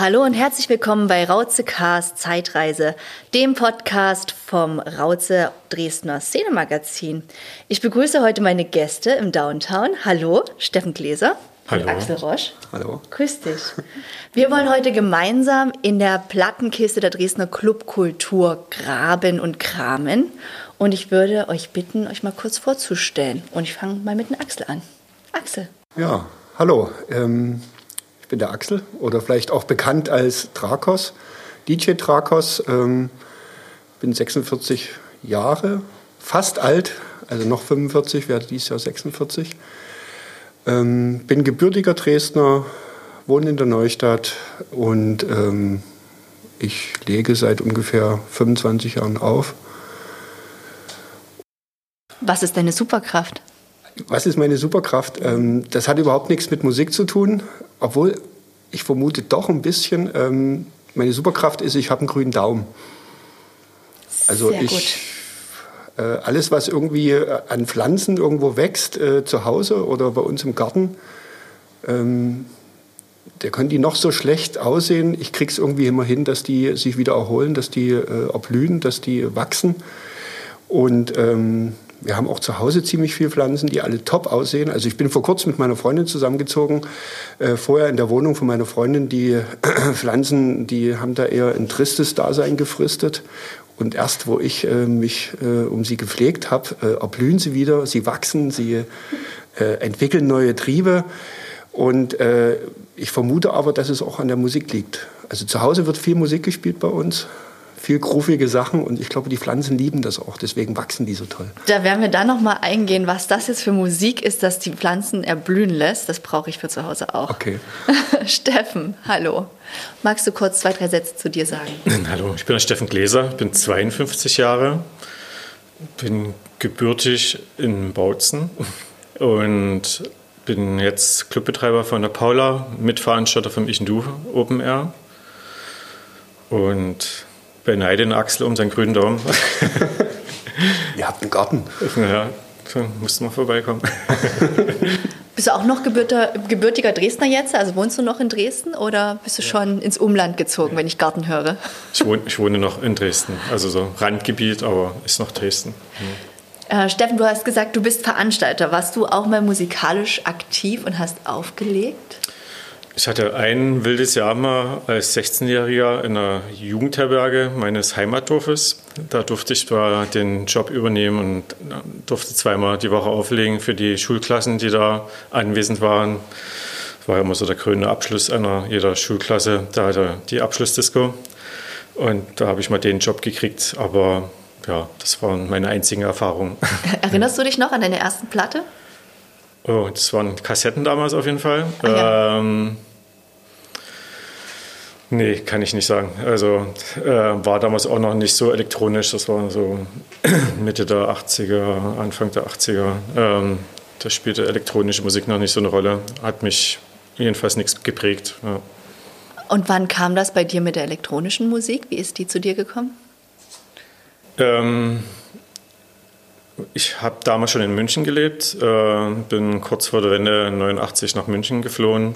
Hallo und herzlich willkommen bei Rauze Cast Zeitreise, dem Podcast vom Rauze Dresdner Szenemagazin. Ich begrüße heute meine Gäste im Downtown. Hallo, Steffen Gläser. Hallo. Und Axel Roche. Hallo. Grüß dich. Wir wollen heute gemeinsam in der Plattenkiste der Dresdner Clubkultur graben und kramen. Und ich würde euch bitten, euch mal kurz vorzustellen. Und ich fange mal mit dem Axel an. Axel. Ja, hallo. Ähm, bin der Axel oder vielleicht auch bekannt als Drakos, DJ Drakos. Ähm, bin 46 Jahre, fast alt, also noch 45, werde dieses Jahr 46. Ähm, bin gebürtiger Dresdner, wohne in der Neustadt und ähm, ich lege seit ungefähr 25 Jahren auf. Was ist deine Superkraft? Was ist meine Superkraft? Ähm, das hat überhaupt nichts mit Musik zu tun, obwohl ich vermute doch ein bisschen. Ähm, meine Superkraft ist, ich habe einen grünen Daumen. Also Sehr ich äh, alles, was irgendwie äh, an Pflanzen irgendwo wächst, äh, zu Hause oder bei uns im Garten, ähm, der können die noch so schlecht aussehen. Ich krieg's irgendwie immer hin, dass die sich wieder erholen, dass die äh, erblühen, dass die wachsen. Und ähm, wir haben auch zu Hause ziemlich viele Pflanzen, die alle top aussehen. Also ich bin vor kurzem mit meiner Freundin zusammengezogen. Äh, vorher in der Wohnung von meiner Freundin, die Pflanzen, die haben da eher ein tristes Dasein gefristet. Und erst, wo ich äh, mich äh, um sie gepflegt habe, äh, erblühen sie wieder, sie wachsen, sie äh, entwickeln neue Triebe. Und äh, ich vermute aber, dass es auch an der Musik liegt. Also zu Hause wird viel Musik gespielt bei uns viel groovige Sachen und ich glaube, die Pflanzen lieben das auch, deswegen wachsen die so toll. Da werden wir dann noch mal eingehen, was das jetzt für Musik ist, dass die Pflanzen erblühen lässt. Das brauche ich für zu Hause auch. Okay. Steffen, hallo. Magst du kurz zwei, drei Sätze zu dir sagen? Hallo, ich bin der Steffen Gläser, bin 52 Jahre, bin gebürtig in Bautzen und bin jetzt Clubbetreiber von der Paula, Mitveranstalter vom Ich und Du Open Air und beneide den Axel um seinen grünen Daumen. Ihr habt einen Garten. Ja, so mussten wir vorbeikommen. Bist du auch noch gebürter, gebürtiger Dresdner jetzt? Also wohnst du noch in Dresden oder bist du schon ins Umland gezogen, wenn ich Garten höre? Ich wohne, ich wohne noch in Dresden, also so Randgebiet, aber ist noch Dresden. Äh, Steffen, du hast gesagt, du bist Veranstalter. Warst du auch mal musikalisch aktiv und hast aufgelegt? Ich hatte ein wildes Jahr mal als 16-Jähriger in einer Jugendherberge meines Heimatdorfes. Da durfte ich da den Job übernehmen und durfte zweimal die Woche auflegen für die Schulklassen, die da anwesend waren. Das war immer so der krönende Abschluss einer jeder Schulklasse. Da hatte die Abschlussdisco. Und da habe ich mal den Job gekriegt. Aber ja, das waren meine einzigen Erfahrungen. Erinnerst du dich noch an deine ersten Platte? Oh, das waren Kassetten damals auf jeden Fall. Ah, ja. ähm, nee, kann ich nicht sagen. Also äh, war damals auch noch nicht so elektronisch. Das war so Mitte der 80er, Anfang der 80er. Ähm, da spielte elektronische Musik noch nicht so eine Rolle. Hat mich jedenfalls nichts geprägt. Ja. Und wann kam das bei dir mit der elektronischen Musik? Wie ist die zu dir gekommen? Ähm, ich habe damals schon in München gelebt, äh, bin kurz vor der Wende 89 nach München geflohen.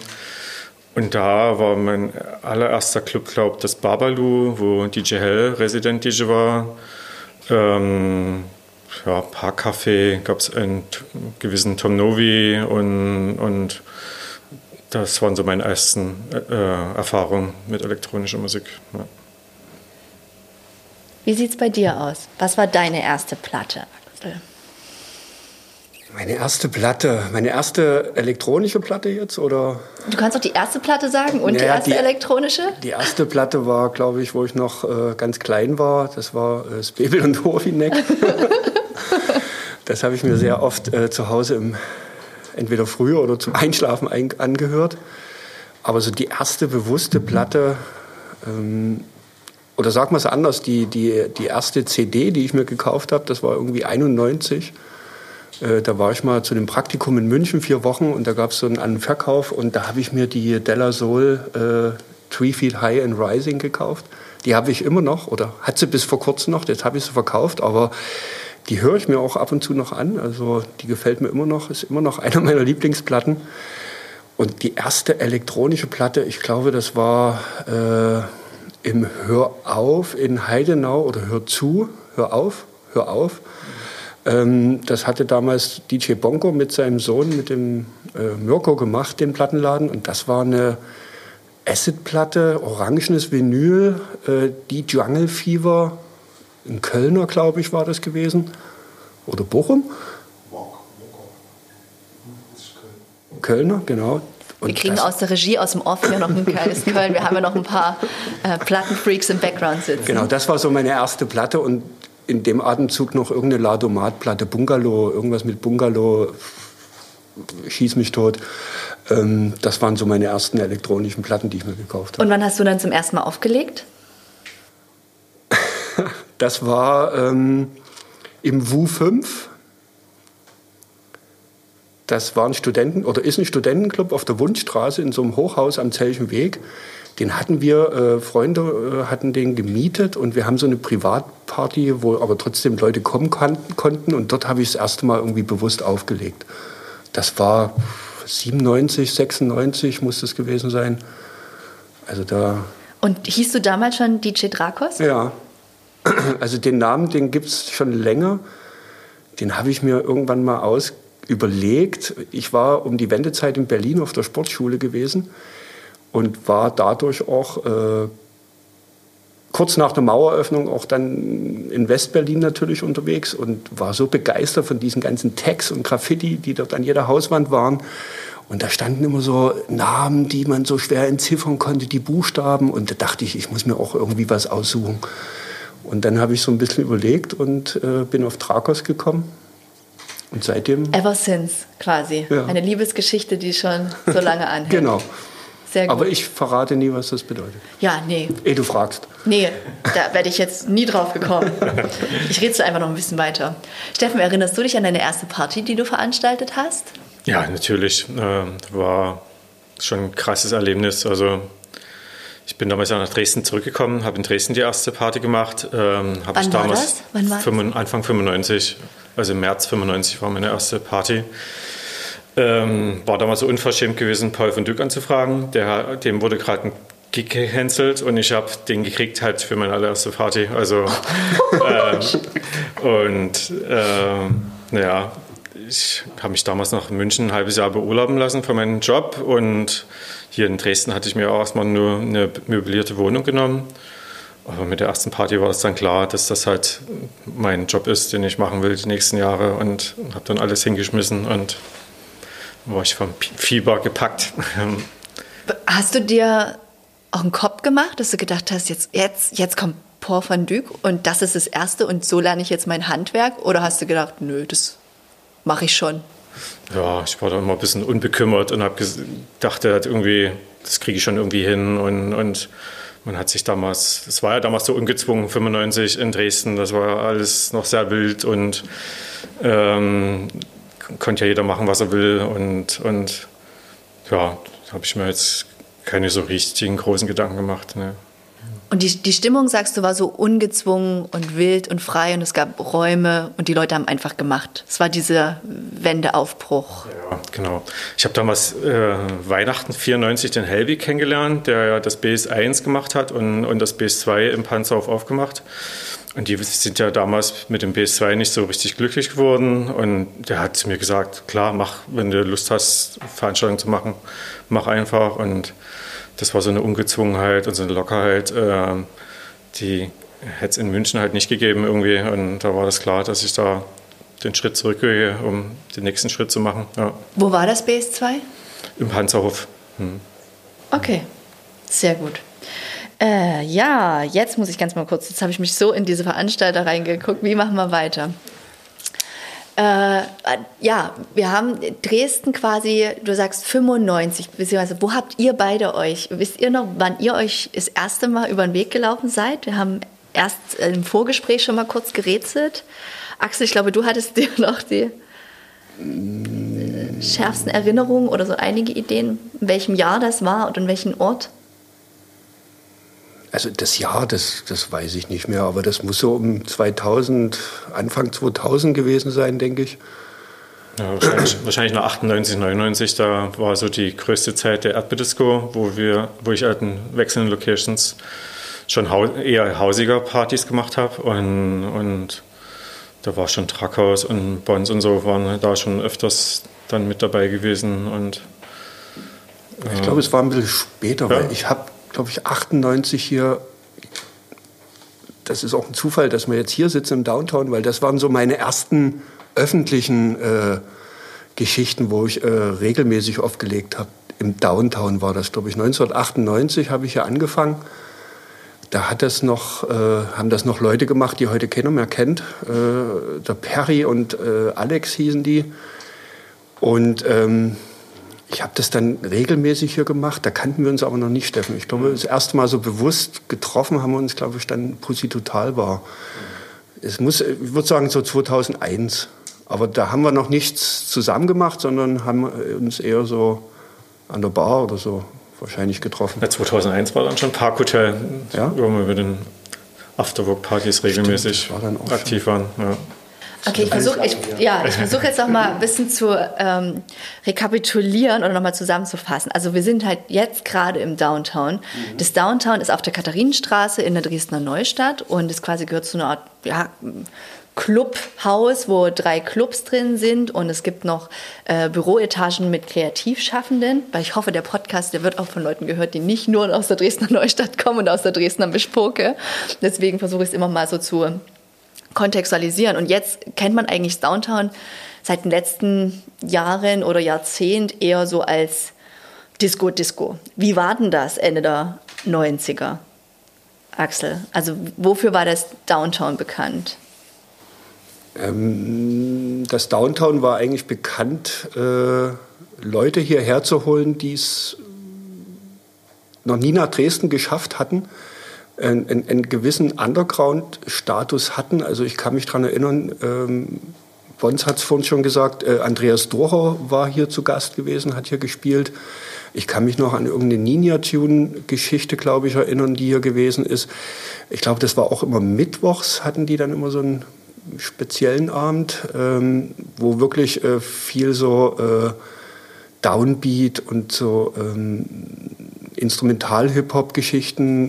Und da war mein allererster Club, glaube ich, das Babalu, wo DJ Hell Resident DJ war. Ähm, ja, Parkcafé gab es einen gewissen Tom Novi und, und das waren so meine ersten äh, Erfahrungen mit elektronischer Musik. Ja. Wie sieht es bei dir aus? Was war deine erste Platte, Axel? Meine erste Platte, meine erste elektronische Platte jetzt oder? Du kannst auch die erste Platte sagen und die Naja, erste die- elektronische? Die erste Platte war, glaube ich, wo ich noch äh, ganz klein war. Das war äh, Spebel und Horvineck. das habe ich mir sehr oft äh, zu Hause im, entweder früher oder zum Einschlafen ein, angehört. Aber so die erste bewusste Platte, ähm, oder sag mal es anders, die, die, die erste CD, die ich mir gekauft habe, das war irgendwie 91. Äh, Da war ich mal zu einem Praktikum in München, vier Wochen, und da gab es so einen und Verkauf. Und da habe ich mir die Della Soul äh, Three Feet High and Rising gekauft. Die habe ich immer noch, oder hat sie bis vor kurzem noch, jetzt habe ich sie verkauft, aber die höre ich mir auch ab und zu noch an. Also die gefällt mir immer noch, ist immer noch einer meiner Lieblingsplatten. Und die erste elektronische Platte, ich glaube, das war äh, im Hör auf in Heidenau oder Hör zu, Hör auf, Hör auf. Ähm, das hatte damals DJ Bonko mit seinem Sohn, mit dem äh, Mirko gemacht, den Plattenladen. Und das war eine Acid-Platte, orangenes Vinyl, äh, die Jungle Fever, in Kölner, glaube ich, war das gewesen. Oder Bochum? Kölner, genau. Und wir kriegen aus der Regie, aus dem Off hier noch ein kleines Köln. Wir haben ja noch ein paar äh, Plattenfreaks im Background sitzen. Genau, das war so meine erste Platte und in dem Atemzug noch irgendeine Ladomat-Platte, Bungalow, irgendwas mit Bungalow, schieß mich tot. Ähm, das waren so meine ersten elektronischen Platten, die ich mir gekauft habe. Und wann hast du dann zum ersten Mal aufgelegt? das war ähm, im WU 5 das war ein Studenten oder ist ein Studentenclub auf der Wundstraße in so einem Hochhaus am Zelchen Weg. Den hatten wir, äh, Freunde äh, hatten den gemietet und wir haben so eine Privatparty, wo aber trotzdem Leute kommen kann, konnten und dort habe ich das erste Mal irgendwie bewusst aufgelegt. Das war 97, 96 muss das gewesen sein. Also da. Und hieß du damals schon DJ Drakos? Ja. Also den Namen, den gibt es schon länger. Den habe ich mir irgendwann mal aus überlegt. Ich war um die Wendezeit in Berlin auf der Sportschule gewesen und war dadurch auch äh, kurz nach der Maueröffnung auch dann in Westberlin natürlich unterwegs und war so begeistert von diesen ganzen Tags und Graffiti, die dort an jeder Hauswand waren. Und da standen immer so Namen, die man so schwer entziffern konnte, die Buchstaben. Und da dachte ich, ich muss mir auch irgendwie was aussuchen. Und dann habe ich so ein bisschen überlegt und äh, bin auf Trakos gekommen und seitdem. Ever since, quasi. Ja. Eine Liebesgeschichte, die schon so lange anhält. genau. Sehr gut. Aber ich verrate nie, was das bedeutet. Ja, nee. Eh, du fragst. Nee, da werde ich jetzt nie drauf gekommen. Ich rede einfach noch ein bisschen weiter. Steffen, erinnerst du dich an deine erste Party, die du veranstaltet hast? Ja, natürlich. Äh, war schon ein krasses Erlebnis. Also ich bin damals nach Dresden zurückgekommen, habe in Dresden die erste Party gemacht. Ähm, Wann ich damals war das? Wann war 5, Anfang 95 also im März 95 war meine erste Party. Ähm, war damals so unverschämt gewesen, Paul von Dück anzufragen. Der, dem wurde gerade ein Gig gecancelt und ich habe den gekriegt halt für meine allererste Party. Also ähm, und ähm, naja, ich habe mich damals nach München ein halbes Jahr beurlauben lassen für meinen Job und hier in Dresden hatte ich mir auch erstmal nur eine möblierte Wohnung genommen aber mit der ersten Party war es dann klar, dass das halt mein Job ist, den ich machen will die nächsten Jahre und habe dann alles hingeschmissen und war ich vom Fieber gepackt. Hast du dir auch einen Kopf gemacht, dass du gedacht hast, jetzt, jetzt, jetzt kommt Paul van Dyk und das ist das Erste und so lerne ich jetzt mein Handwerk? Oder hast du gedacht, nö, das mache ich schon? Ja, ich war da immer ein bisschen unbekümmert und habe gedacht, irgendwie, das kriege ich schon irgendwie hin und, und man hat sich damals, es war ja damals so ungezwungen, 95 in Dresden, das war alles noch sehr wild und ähm, konnte ja jeder machen, was er will. Und, und ja, da habe ich mir jetzt keine so richtigen großen Gedanken gemacht. Ne. Und die, die Stimmung, sagst du, war so ungezwungen und wild und frei und es gab Räume und die Leute haben einfach gemacht. Es war dieser Wendeaufbruch. Ja, genau. Ich habe damals äh, Weihnachten 94 den Helbig kennengelernt, der ja das BS1 gemacht hat und, und das BS2 im Panzerhof aufgemacht. Und die sind ja damals mit dem BS2 nicht so richtig glücklich geworden. Und der hat zu mir gesagt, klar, mach, wenn du Lust hast, Veranstaltungen zu machen, mach einfach. Und das war so eine Ungezwungenheit und so eine Lockerheit, äh, die hätte es in München halt nicht gegeben irgendwie. Und da war das klar, dass ich da den Schritt zurückgehe, um den nächsten Schritt zu machen. Ja. Wo war das BS2? Im Panzerhof. Hm. Okay, sehr gut. Äh, ja, jetzt muss ich ganz mal kurz, jetzt habe ich mich so in diese Veranstalter reingeguckt. Wie machen wir weiter? Äh, ja, wir haben Dresden quasi, du sagst 95, beziehungsweise wo habt ihr beide euch? Wisst ihr noch, wann ihr euch das erste Mal über den Weg gelaufen seid? Wir haben erst im Vorgespräch schon mal kurz gerätselt. Axel, ich glaube, du hattest dir noch die schärfsten Erinnerungen oder so einige Ideen, in welchem Jahr das war und in welchem Ort? Also das Jahr, das, das weiß ich nicht mehr, aber das muss so um 2000, Anfang 2000 gewesen sein, denke ich. Ja, wahrscheinlich, wahrscheinlich nach 98, 99, da war so die größte Zeit der Erdbeerdisco, wo wir, wo ich halt in wechselnden Locations schon hau eher hausiger Partys gemacht habe und, und da war schon Trackhaus und Bons und so waren da schon öfters dann mit dabei gewesen und ich glaube, es war ein bisschen später, ja. weil ich habe, glaube ich, 98 hier das ist auch ein Zufall, dass wir jetzt hier sitzen im Downtown, weil das waren so meine ersten öffentlichen äh, Geschichten, wo ich äh, regelmäßig aufgelegt habe. Im Downtown war das, glaube ich, 1998 habe ich hier angefangen. Da hat das noch, äh, haben das noch Leute gemacht, die heute keiner mehr kennt. Äh, der Perry und äh, Alex hießen die. Und ähm, ich habe das dann regelmäßig hier gemacht. Da kannten wir uns aber noch nicht, Steffen. Ich glaube, das erste Mal so bewusst getroffen haben wir uns, glaube ich, dann Pussy Total war. Es muss, ich würde sagen, so 2001. Aber da haben wir noch nichts zusammen gemacht, sondern haben uns eher so an der Bar oder so wahrscheinlich getroffen. Ja, 2001 war dann schon Parkhotel, ja? wo wir mit den Afterwork-Partys regelmäßig aktiv waren. Ja. Okay, ich versuche ja, ich versuch jetzt noch mal ein bisschen zu ähm, rekapitulieren oder noch mal zusammenzufassen. Also wir sind halt jetzt gerade im Downtown. Mhm. Das Downtown ist auf der Katharinenstraße in der Dresdner Neustadt und es quasi gehört zu einer Art ja, Clubhaus, wo drei Clubs drin sind und es gibt noch äh, Büroetagen mit Kreativschaffenden, weil ich hoffe, der Podcast, der wird auch von Leuten gehört, die nicht nur aus der Dresdner Neustadt kommen und aus der Dresdner Bespoke. Deswegen versuche ich es immer mal so zu kontextualisieren. Und jetzt kennt man eigentlich Downtown seit den letzten Jahren oder Jahrzehnt eher so als Disco-Disco. Wie war denn das Ende der 90er, Axel? Also wofür war das Downtown bekannt? Ähm, das Downtown war eigentlich bekannt, äh, Leute hierher zu holen, die es noch nie nach Dresden geschafft hatten einen, einen gewissen Underground-Status hatten. Also ich kann mich daran erinnern, ähm, Bons hat es vorhin schon gesagt, äh, Andreas Docher war hier zu Gast gewesen, hat hier gespielt. Ich kann mich noch an irgendeine Ninja-Tune-Geschichte, glaube ich, erinnern, die hier gewesen ist. Ich glaube, das war auch immer mittwochs, hatten die dann immer so einen speziellen Abend, ähm, wo wirklich äh, viel so äh, Downbeat und so ähm, Instrumental-Hip-Hop-Geschichten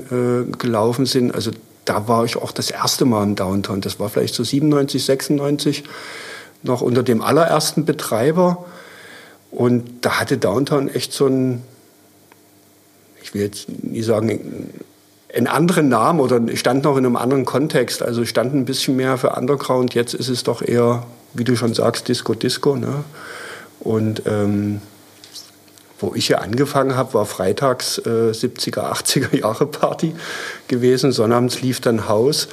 äh, gelaufen sind. Also da war ich auch das erste Mal im Downtown. Das war vielleicht so 97, 96, noch unter dem allerersten Betreiber. Und da hatte Downtown echt so ein, ich will jetzt nie sagen, einen anderen Namen oder stand noch in einem anderen Kontext. Also stand ein bisschen mehr für Underground. Jetzt ist es doch eher, wie du schon sagst, Disco Disco. Ne? Und ähm, wo ich hier angefangen habe, war freitags äh, 70er, 80er Jahre Party gewesen. Sonnabends lief dann Haus.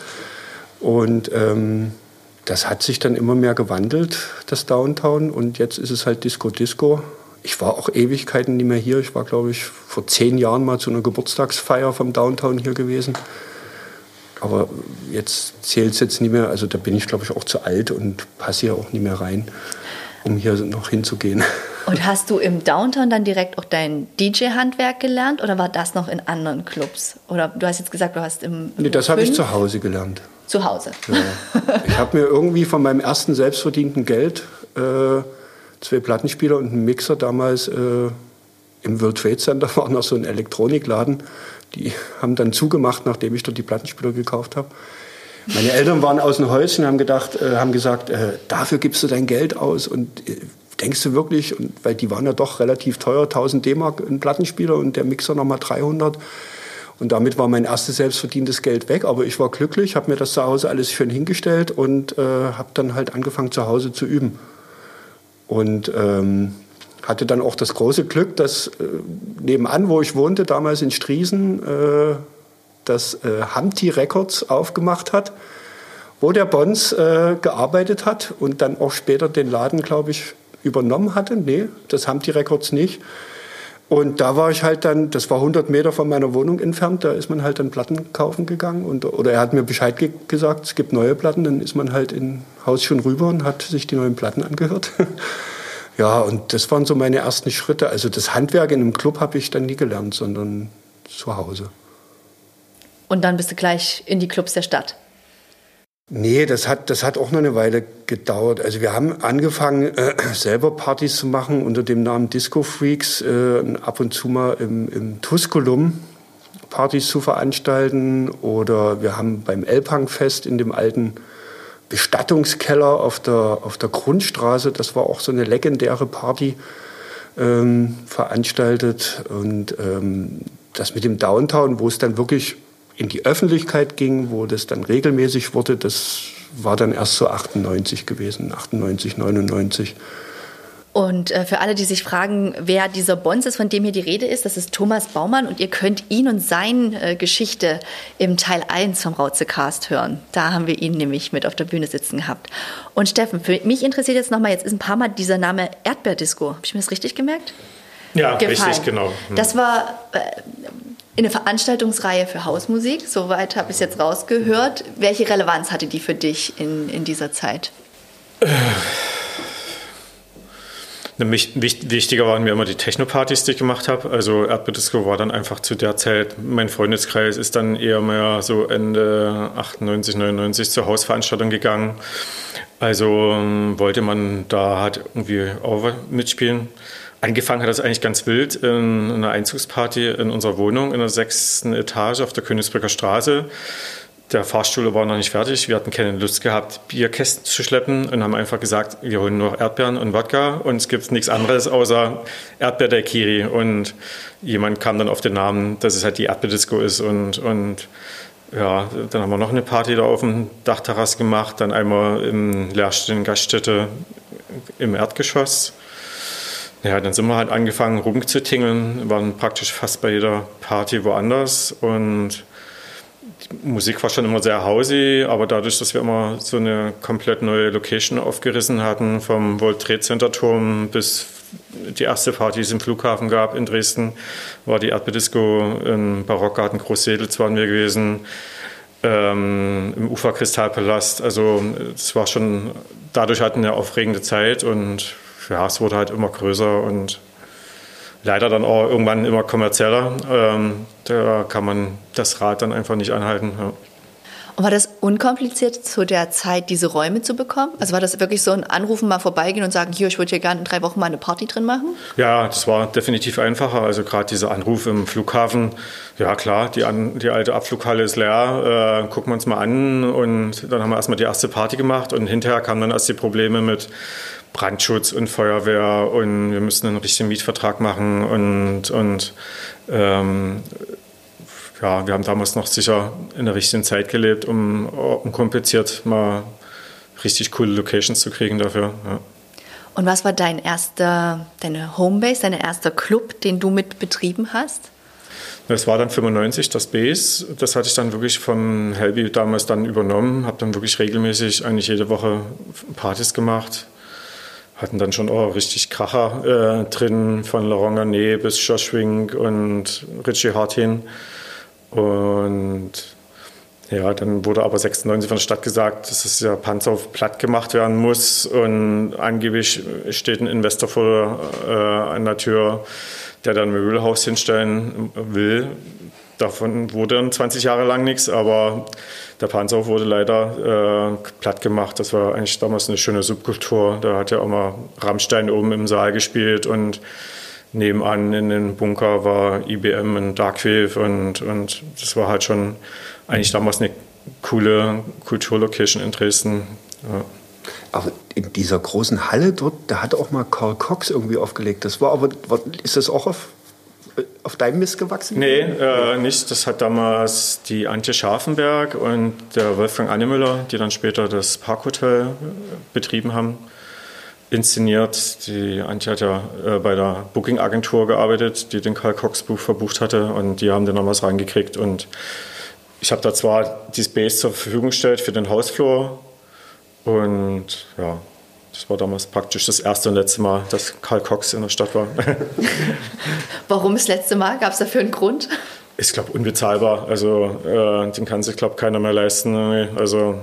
Und ähm, das hat sich dann immer mehr gewandelt, das Downtown. Und jetzt ist es halt Disco Disco. Ich war auch Ewigkeiten nicht mehr hier. Ich war, glaube ich, vor zehn Jahren mal zu einer Geburtstagsfeier vom Downtown hier gewesen. Aber jetzt zählt es jetzt nicht mehr. Also da bin ich, glaube ich, auch zu alt und passe hier auch nicht mehr rein, um hier noch hinzugehen. Und hast du im Downtown dann direkt auch dein DJ-Handwerk gelernt oder war das noch in anderen Clubs? Oder du hast jetzt gesagt, du hast im. Nee, das habe ich zu Hause gelernt. Zu Hause. Ja. Ich habe mir irgendwie von meinem ersten selbstverdienten Geld äh, zwei Plattenspieler und einen Mixer damals äh, im World Trade Center war noch so ein Elektronikladen. Die haben dann zugemacht, nachdem ich dort die Plattenspieler gekauft habe. Meine Eltern waren aus dem Häuschen, haben gedacht, äh, haben gesagt, äh, dafür gibst du dein Geld aus und äh, denkst du wirklich, und, weil die waren ja doch relativ teuer, 1000 D-Mark ein Plattenspieler und der Mixer nochmal 300. Und damit war mein erstes selbstverdientes Geld weg. Aber ich war glücklich, habe mir das zu Hause alles schön hingestellt und äh, habe dann halt angefangen, zu Hause zu üben. Und ähm, hatte dann auch das große Glück, dass äh, nebenan, wo ich wohnte, damals in Striesen, äh, das äh, Hamti Records aufgemacht hat, wo der Bons äh, gearbeitet hat und dann auch später den Laden, glaube ich, übernommen hatte. Nee, das haben die Records nicht. Und da war ich halt dann, das war 100 Meter von meiner Wohnung entfernt, da ist man halt dann Platten kaufen gegangen. Und, oder er hat mir Bescheid ge gesagt, es gibt neue Platten, dann ist man halt in Haus schon rüber und hat sich die neuen Platten angehört. ja, und das waren so meine ersten Schritte. Also das Handwerk in einem Club habe ich dann nie gelernt, sondern zu Hause. Und dann bist du gleich in die Clubs der Stadt? Nee, das hat, das hat auch noch eine Weile gedauert. Also wir haben angefangen, äh, selber Partys zu machen unter dem Namen Disco Freaks, äh, ab und zu mal im, im Tusculum Partys zu veranstalten. Oder wir haben beim Elbhangfest in dem alten Bestattungskeller auf der, auf der Grundstraße, das war auch so eine legendäre Party, ähm, veranstaltet. Und ähm, das mit dem Downtown, wo es dann wirklich in die Öffentlichkeit ging, wo das dann regelmäßig wurde, das war dann erst so 98 gewesen, 98, 99. Und äh, für alle, die sich fragen, wer dieser Bons ist, von dem hier die Rede ist, das ist Thomas Baumann und ihr könnt ihn und seine äh, Geschichte im Teil 1 vom Rauzecast hören. Da haben wir ihn nämlich mit auf der Bühne sitzen gehabt. Und Steffen, für mich interessiert jetzt nochmal, jetzt ist ein paar Mal dieser Name Erdbeerdisco. Habe ich mir das richtig gemerkt? Ja, Gefallen. richtig, genau. Hm. Das war äh, in der Veranstaltungsreihe für Hausmusik, soweit habe ich es jetzt rausgehört. Welche Relevanz hatte die für dich in, in dieser Zeit? Äh Wichtiger waren mir immer die Techno-Partys, die ich gemacht habe. Also Erdbeerdisco war dann einfach zu der Zeit, mein Freundeskreis ist dann eher mehr so Ende 98, 99 zur Hausveranstaltung gegangen. Also ähm, wollte man da halt irgendwie auch mitspielen. Angefangen hat das eigentlich ganz wild in einer Einzugsparty in unserer Wohnung in der sechsten Etage auf der Königsbrücker Straße. Der Fahrstuhl war noch nicht fertig. Wir hatten keine Lust gehabt, Bierkästen zu schleppen und haben einfach gesagt, wir holen nur Erdbeeren und Wodka und es gibt nichts anderes außer Erdbeerdaikiri. Und jemand kam dann auf den Namen, dass es halt die Erdbeerdisco ist und, und ja, dann haben wir noch eine Party da auf dem Dachterrass gemacht, dann einmal im leerstehenden Gaststätte im Erdgeschoss. Ja, dann sind wir halt angefangen rumzutingeln, waren praktisch fast bei jeder Party woanders und die Musik war schon immer sehr hausy, aber dadurch, dass wir immer so eine komplett neue Location aufgerissen hatten, vom World Trade Center Turm bis die erste Party, die es im Flughafen gab in Dresden, war die Erdbeerdisco im Barockgarten Großsedels waren wir gewesen, ähm, im Uferkristallpalast. Also es war schon dadurch halt eine aufregende Zeit und ja, es wurde halt immer größer und leider dann auch irgendwann immer kommerzieller. Ähm, da kann man das Rad dann einfach nicht anhalten. Ja. Und war das unkompliziert zu der Zeit, diese Räume zu bekommen? Also war das wirklich so ein Anrufen, mal vorbeigehen und sagen, hier, ich würde hier gerne in drei Wochen mal eine Party drin machen? Ja, das war definitiv einfacher. Also gerade dieser Anruf im Flughafen, ja klar, die, an, die alte Abflughalle ist leer, äh, gucken wir uns mal an. Und dann haben wir erstmal die erste Party gemacht und hinterher kamen dann erst die Probleme mit Brandschutz und Feuerwehr und wir müssen einen richtigen Mietvertrag machen und, und ähm, ja, wir haben damals noch sicher in der richtigen Zeit gelebt, um, um kompliziert mal richtig coole Locations zu kriegen dafür. Ja. Und was war dein erster, deine Homebase, dein erster Club, den du mit betrieben hast? Das war dann 95 das Base. Das hatte ich dann wirklich vom Helby damals dann übernommen. Habe dann wirklich regelmäßig eigentlich jede Woche Partys gemacht hatten dann schon auch richtig Kracher äh, drin, von Laurent Garnet bis Josh Wink und Richie Hartin. Und ja, dann wurde aber 96 von der Stadt gesagt, dass das ja Panzer platt gemacht werden muss. Und angeblich steht ein Investor vor äh, an der Tür, der dann ein Möbelhaus hinstellen will. Davon wurde dann 20 Jahre lang nichts, aber der Panzer wurde leider äh, platt gemacht. Das war eigentlich damals eine schöne Subkultur. Da hat ja auch mal Rammstein oben im Saal gespielt und nebenan in den Bunker war IBM und Darkwave und, und das war halt schon eigentlich damals eine coole Kulturlocation in Dresden. Ja. Aber in dieser großen Halle dort, da hat auch mal Karl Cox irgendwie aufgelegt. Das war aber, ist das auch auf auf deinem Mist gewachsen? Nee, äh, nicht. Das hat damals die Antje Scharfenberg und der Wolfgang Annemüller, die dann später das Parkhotel äh, betrieben haben, inszeniert. Die Antje hat ja äh, bei der Booking-Agentur gearbeitet, die den Karl Cox Buch verbucht hatte und die haben dann noch was reingekriegt und ich habe da zwar die Space zur Verfügung gestellt für den Hausflur und ja, das war damals praktisch das erste und letzte Mal, dass Karl Cox in der Stadt war. Warum das letzte Mal? Gab es dafür einen Grund? Ich glaube, unbezahlbar. Also, äh, den kann sich, glaube keiner mehr leisten. Also,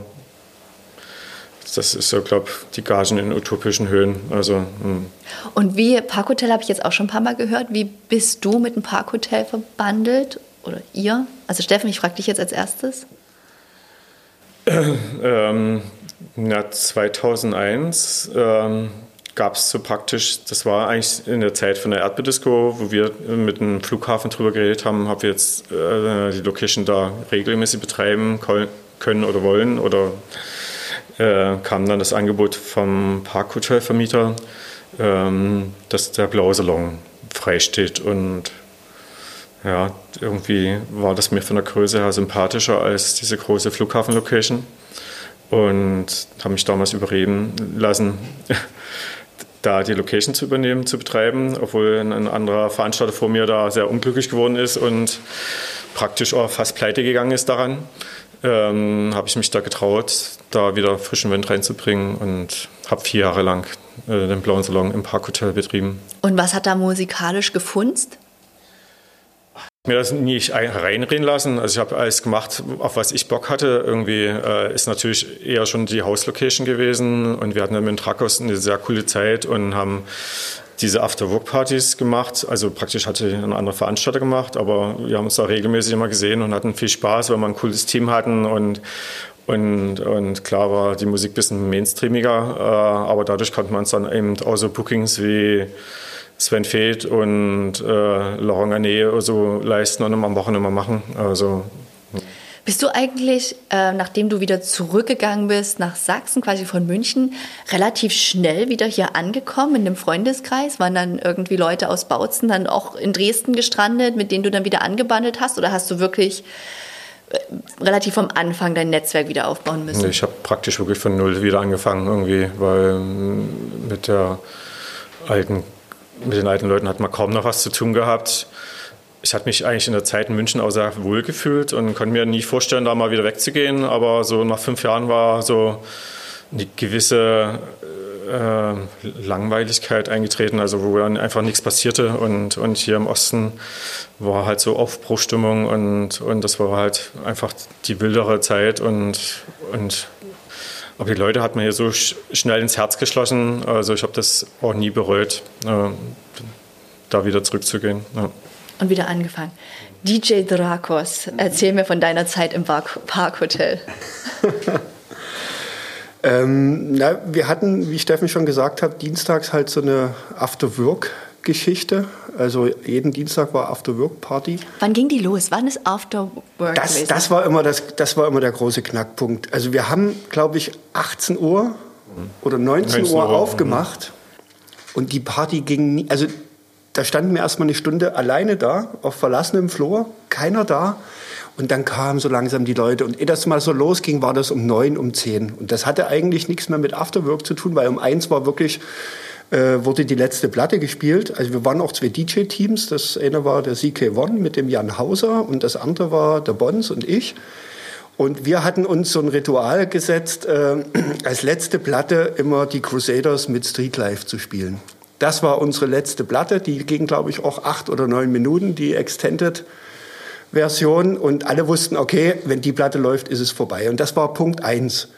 das ist so, glaube die Gagen in utopischen Höhen. Also, hm. Und wie, Parkhotel habe ich jetzt auch schon ein paar Mal gehört. Wie bist du mit dem Parkhotel verbandelt? Oder ihr? Also, Steffen, ich frage dich jetzt als erstes. Ähm, ja, 2001 ähm, gab es so praktisch, das war eigentlich in der Zeit von der Erdbeerdisco, wo wir mit dem Flughafen drüber geredet haben, ob wir jetzt äh, die Location da regelmäßig betreiben können oder wollen. Oder äh, kam dann das Angebot vom Parkhotelvermieter, ähm, dass der Blaue Salon freisteht. Und ja, irgendwie war das mir von der Größe her sympathischer als diese große Flughafenlocation. Und habe mich damals überreden lassen, da die Location zu übernehmen, zu betreiben, obwohl ein anderer Veranstalter vor mir da sehr unglücklich geworden ist und praktisch auch fast pleite gegangen ist daran. Ähm, habe ich mich da getraut, da wieder frischen Wind reinzubringen und habe vier Jahre lang äh, den Blauen Salon im Parkhotel betrieben. Und was hat da musikalisch gefunzt? Mir das nicht reinreden lassen. Also ich habe alles gemacht, auf was ich Bock hatte. Irgendwie äh, ist natürlich eher schon die Hauslocation gewesen und wir hatten dann mit Trakos eine sehr coole Zeit und haben diese After-Work-Partys gemacht. Also praktisch hatte ein anderer Veranstalter gemacht, aber wir haben uns da regelmäßig immer gesehen und hatten viel Spaß, weil wir ein cooles Team hatten und und, und klar war die Musik ein bisschen mainstreamiger, äh, aber dadurch konnte man uns dann eben auch so Bookings wie Sven Feth und äh, Laurent Garnier so leisten und am Wochenende mal machen. Also, bist du eigentlich, äh, nachdem du wieder zurückgegangen bist nach Sachsen, quasi von München, relativ schnell wieder hier angekommen in dem Freundeskreis? Waren dann irgendwie Leute aus Bautzen dann auch in Dresden gestrandet, mit denen du dann wieder angebandelt hast? Oder hast du wirklich äh, relativ vom Anfang dein Netzwerk wieder aufbauen müssen? Ich habe praktisch wirklich von Null wieder angefangen irgendwie, weil mit der alten mit den alten Leuten hat man kaum noch was zu tun gehabt. Ich hatte mich eigentlich in der Zeit in München auch sehr wohl gefühlt und konnte mir nie vorstellen, da mal wieder wegzugehen. Aber so nach fünf Jahren war so eine gewisse äh, Langweiligkeit eingetreten, also wo dann einfach nichts passierte. Und, und hier im Osten war halt so Aufbruchstimmung und, und das war halt einfach die wildere Zeit und, und aber die Leute hat man hier so schnell ins Herz geschlossen. Also ich habe das auch nie bereut, äh, da wieder zurückzugehen. Ja. Und wieder angefangen. DJ Drakos, erzähl mir von deiner Zeit im Parkhotel. ähm, na, wir hatten, wie Steffen schon gesagt hat, dienstags halt so eine After-Work Geschichte. Also jeden Dienstag war After-Work-Party. Wann ging die los? Wann ist After-Work? Das, das, war immer das, das war immer der große Knackpunkt. Also wir haben, glaube ich, 18 Uhr oder 19, 19 Uhr, Uhr aufgemacht und die Party ging nie. Also da standen wir erstmal eine Stunde alleine da, auf verlassenem Flur, keiner da. Und dann kamen so langsam die Leute. Und ehe das mal so losging, war das um neun, um zehn. Und das hatte eigentlich nichts mehr mit Afterwork zu tun, weil um eins war wirklich äh, wurde die letzte Platte gespielt. Also wir waren auch zwei DJ-Teams. Das eine war der CK1 mit dem Jan Hauser und das andere war der Bons und ich. Und wir hatten uns so ein Ritual gesetzt, äh, als letzte Platte immer die Crusaders mit Streetlife zu spielen. Das war unsere letzte Platte. Die ging, glaube ich, auch acht oder neun Minuten, die Extended. Version und alle wussten, okay, wenn die Platte läuft, ist es vorbei. Und das war Punkt eins.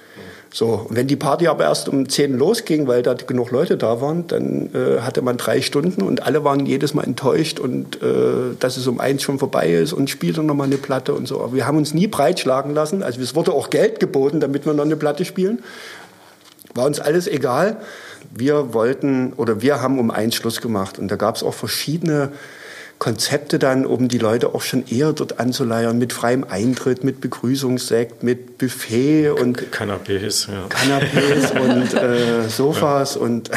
So, und wenn die Party aber erst um 10 losging, weil da genug Leute da waren, dann äh, hatte man drei Stunden und alle waren jedes Mal enttäuscht und äh, dass es um eins schon vorbei ist und spielt dann nochmal eine Platte und so. Aber wir haben uns nie breitschlagen lassen. Also es wurde auch Geld geboten, damit wir noch eine Platte spielen. War uns alles egal. Wir wollten oder wir haben um eins Schluss gemacht und da gab es auch verschiedene Konzepte dann, um die Leute auch schon eher dort anzuleiern, mit freiem Eintritt, mit Begrüßungssekt, mit Buffet und Canapés, ja. Canapés und äh, Sofas ja. und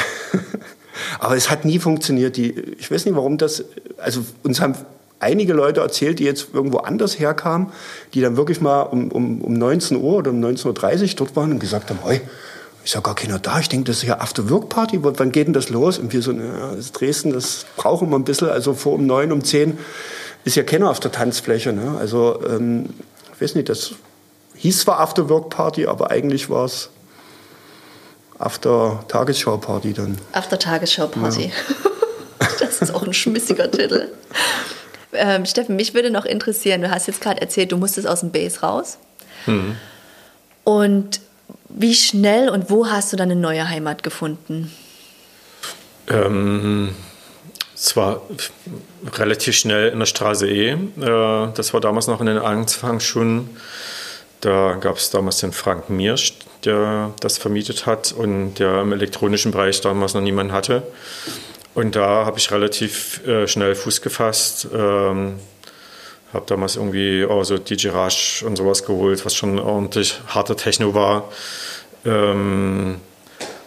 aber es hat nie funktioniert. Die, ich weiß nicht, warum das. Also uns haben einige Leute erzählt, die jetzt irgendwo anders herkamen, die dann wirklich mal um, um, um 19 Uhr oder um 19.30 Uhr dort waren und gesagt haben, hey, ist ja gar keiner da. Ich denke, das ist ja After-Work-Party. Wann geht denn das los? Und wir so, ja, das Dresden, das brauchen wir ein bisschen. Also vor um neun, um zehn ist ja keiner auf der Tanzfläche. Ne? Also, ähm, ich weiß nicht, das hieß zwar After-Work-Party, aber eigentlich war es After-Tagesschau-Party dann. After-Tagesschau-Party. Ja. das ist auch ein schmissiger Titel. Ähm, Steffen, mich würde noch interessieren, du hast jetzt gerade erzählt, du musstest aus dem Base raus. Mhm. Und wie schnell und wo hast du deine neue Heimat gefunden? Ähm, es war relativ schnell in der Straße E. Äh, das war damals noch in den Anfangsschulen. Da gab es damals den Frank Miersch, der das vermietet hat und der im elektronischen Bereich damals noch niemand hatte. Und da habe ich relativ äh, schnell Fuß gefasst. Ähm, habe damals irgendwie auch so DJ Rush und sowas geholt, was schon ordentlich harter Techno war. Ähm,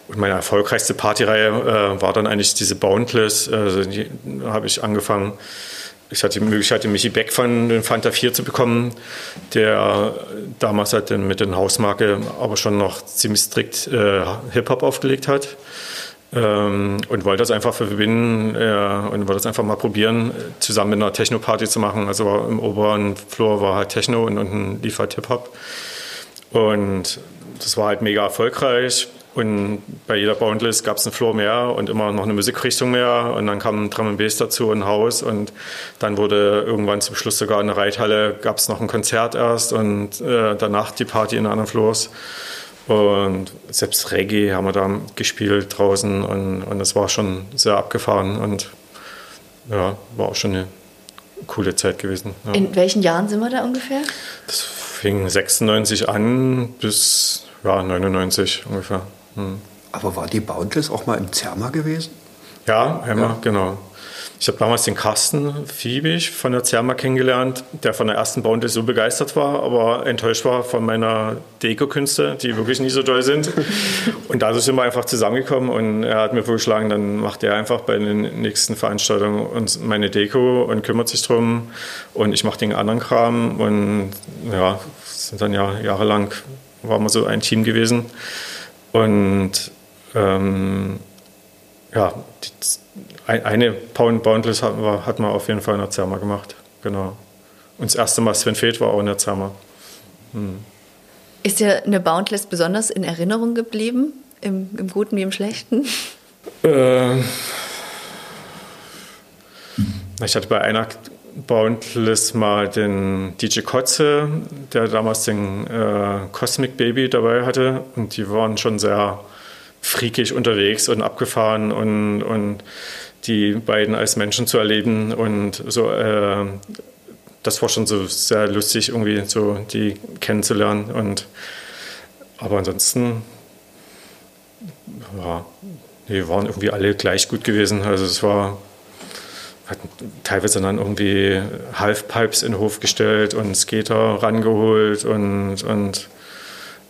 und meine erfolgreichste Partyreihe äh, war dann eigentlich diese Boundless. Also die habe ich angefangen. Ich hatte die Möglichkeit, den Michi Beck von den Fanta 4 zu bekommen, der damals halt mit der Hausmarke aber schon noch ziemlich strikt äh, Hip-Hop aufgelegt hat. Ähm, und wollte das einfach verbinden äh, und wollte das einfach mal probieren, zusammen mit einer Techno-Party zu machen. Also im oberen Floor war halt Techno und unten lief halt Hip-Hop. Und das war halt mega erfolgreich. Und bei jeder Boundless gab es einen Floor mehr und immer noch eine Musikrichtung mehr. Und dann kam Drum Bass dazu, ein Haus. Und dann wurde irgendwann zum Schluss sogar in der Reithalle, gab es noch ein Konzert erst und äh, danach die Party in anderen Floors. Und selbst Reggae haben wir da gespielt draußen und, und das war schon sehr abgefahren und ja, war auch schon eine coole Zeit gewesen. Ja. In welchen Jahren sind wir da ungefähr? Das fing 96 an bis ja, 99 ungefähr. Hm. Aber war die Boundless auch mal im Zerma gewesen? Ja, einmal, ja. genau. Ich habe damals den Carsten Fiebig von der Zerma kennengelernt, der von der ersten Bounty so begeistert war, aber enttäuscht war von meiner Deko-Künste, die wirklich nie so toll sind. Und dadurch sind wir einfach zusammengekommen und er hat mir vorgeschlagen, dann macht er einfach bei den nächsten Veranstaltungen uns meine Deko und kümmert sich drum und ich mache den anderen Kram und ja, sind dann ja jahrelang, waren wir so ein Team gewesen. Und ähm, ja, die, eine Pound Boundless hat, hat man auf jeden Fall in der Zerma gemacht. Genau. Und das erste Mal Sven Feth war auch in der Zerma. Hm. Ist dir eine Boundless besonders in Erinnerung geblieben? Im, im Guten wie im Schlechten? Äh, ich hatte bei einer Boundless mal den DJ Kotze, der damals den äh, Cosmic Baby dabei hatte. Und die waren schon sehr freakig unterwegs und abgefahren und, und die beiden als Menschen zu erleben und so, äh, das war schon so sehr lustig, irgendwie so die kennenzulernen. Und, aber ansonsten, ja, die waren irgendwie alle gleich gut gewesen. Also es war, hat teilweise dann irgendwie Halfpipes in den Hof gestellt und Skater rangeholt und, und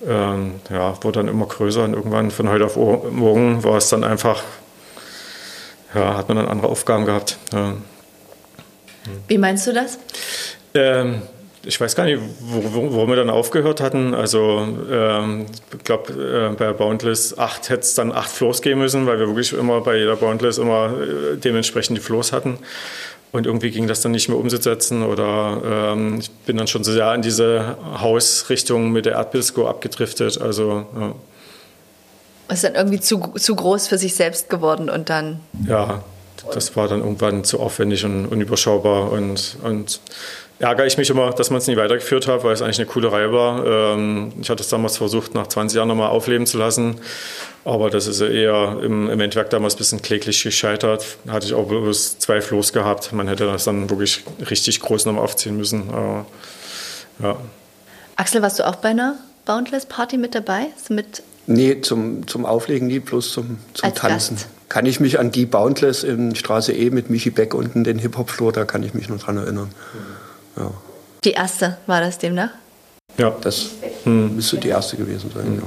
ähm, ja, wurde dann immer größer und irgendwann von heute auf morgen war es dann einfach ja, hat man dann andere Aufgaben gehabt. Ja. Wie meinst du das? Ähm, ich weiß gar nicht, wo, wo, wir dann aufgehört hatten. Also ähm, ich glaube, äh, bei Boundless 8 hätte es dann 8 Floors geben müssen, weil wir wirklich immer bei jeder Boundless immer äh, dementsprechend die Floors hatten. Und irgendwie ging das dann nicht mehr umzusetzen oder ähm, ich bin dann schon so sehr in diese Hausrichtung mit der Erdbeersco abgedriftet. Also ja ist dann irgendwie zu, zu groß für sich selbst geworden und dann. Ja, das war dann irgendwann zu aufwendig und unüberschaubar und, und ärgere ich mich immer, dass man es nie weitergeführt hat, weil es eigentlich eine coole Reihe war. Ähm, ich hatte es damals versucht, nach 20 Jahren nochmal aufleben zu lassen, aber das ist eher im, im Endwerk damals ein bisschen kläglich gescheitert. Da hatte ich auch bloß zwei Floß gehabt. Man hätte das dann wirklich richtig groß nochmal aufziehen müssen. Aber, ja. Axel, warst du auch bei einer Boundless Party mit dabei? Mit Nee, zum, zum Auflegen nie, bloß zum, zum Tanzen. Gast. Kann ich mich an die Boundless in Straße E mit Michi Beck unten, den Hip-Hop-Floor, da kann ich mich noch dran erinnern. Ja. Die erste war das demnach? Ja. Das hm. müsste die erste gewesen sein, hm. ja.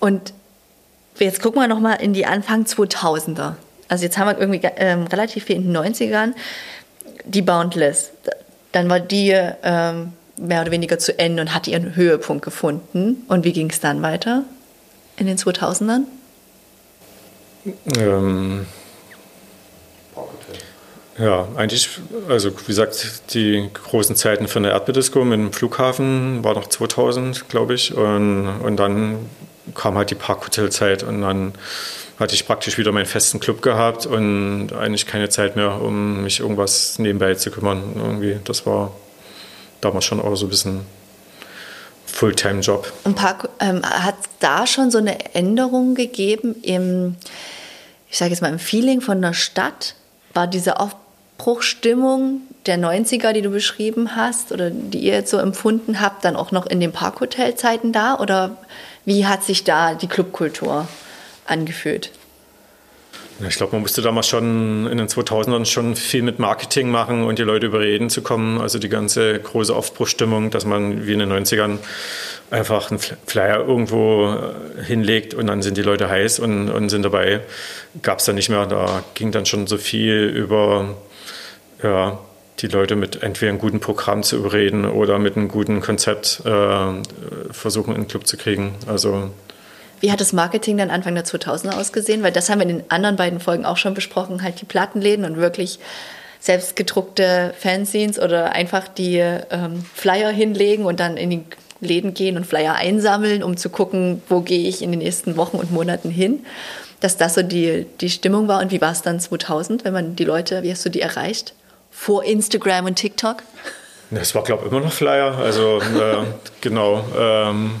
Und jetzt gucken wir nochmal in die Anfang 2000er. Also jetzt haben wir irgendwie ähm, relativ viel in den 90ern. Die Boundless. Dann war die ähm, mehr oder weniger zu Ende und hatte ihren Höhepunkt gefunden. Und wie ging es dann weiter in den 2000ern? Ähm, ja, eigentlich, also wie gesagt, die großen Zeiten von der Erdbeerdisco mit dem Flughafen war noch 2000, glaube ich. Und, und dann kam halt die Parkhotelzeit und dann hatte ich praktisch wieder meinen festen Club gehabt und eigentlich keine Zeit mehr, um mich irgendwas nebenbei zu kümmern. Irgendwie, das war damals schon auch so ein bisschen Fulltime-Job. Und ähm, hat da schon so eine Änderung gegeben im, ich sage jetzt mal, im Feeling von der Stadt? War dieser Aufbruchstimmung der 90er, die du beschrieben hast oder die ihr jetzt so empfunden habt, dann auch noch in den Parkhotelzeiten da? Oder wie hat sich da die Clubkultur angefühlt? Ich glaube, man musste damals schon in den 2000ern schon viel mit Marketing machen und die Leute überreden zu kommen. Also die ganze große Aufbruchstimmung, dass man wie in den 90ern einfach einen Flyer irgendwo äh, hinlegt und dann sind die Leute heiß und, und sind dabei, gab es dann nicht mehr. Da ging dann schon so viel über ja, die Leute mit entweder einem guten Programm zu überreden oder mit einem guten Konzept äh, versuchen, in den Club zu kriegen. Also wie hat das Marketing dann Anfang der 2000er ausgesehen? Weil das haben wir in den anderen beiden Folgen auch schon besprochen, halt die Plattenläden und wirklich selbstgedruckte Fanzines oder einfach die ähm, Flyer hinlegen und dann in die Läden gehen und Flyer einsammeln, um zu gucken, wo gehe ich in den nächsten Wochen und Monaten hin. Dass das so die, die Stimmung war. Und wie war es dann 2000, wenn man die Leute, wie hast du die erreicht? Vor Instagram und TikTok? Es war, glaube ich, immer noch Flyer. Also, äh, genau. Ähm,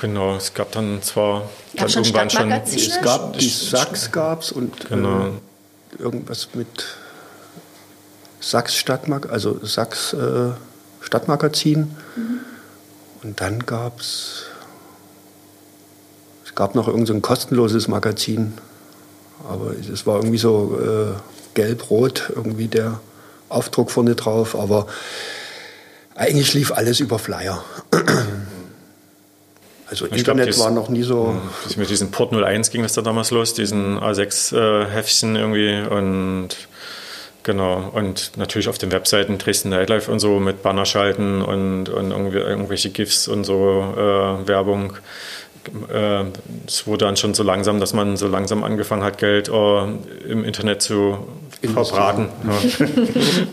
genau, es gab dann zwar dann schon irgendwann schon. Es gab die Sachs gab's und genau. äh, irgendwas mit Sachs Stadtmag also Sachs äh, Stadtmagazin. Mhm. Und dann gab es, es gab noch irgendein so kostenloses Magazin, aber es war irgendwie so äh, gelb-rot, irgendwie der Aufdruck vorne drauf, aber eigentlich lief alles über Flyer. Also ich Internet glaub, war noch nie so. Mit diesem Port 01 ging das da damals los, diesen A6-Heftchen äh, irgendwie und Genau, und natürlich auf den Webseiten Dresden Nightlife und so mit Bannerschalten und, und irgendwelche GIFs und so äh, Werbung. Äh, es wurde dann schon so langsam, dass man so langsam angefangen hat, Geld äh, im Internet zu verbraten. Ja.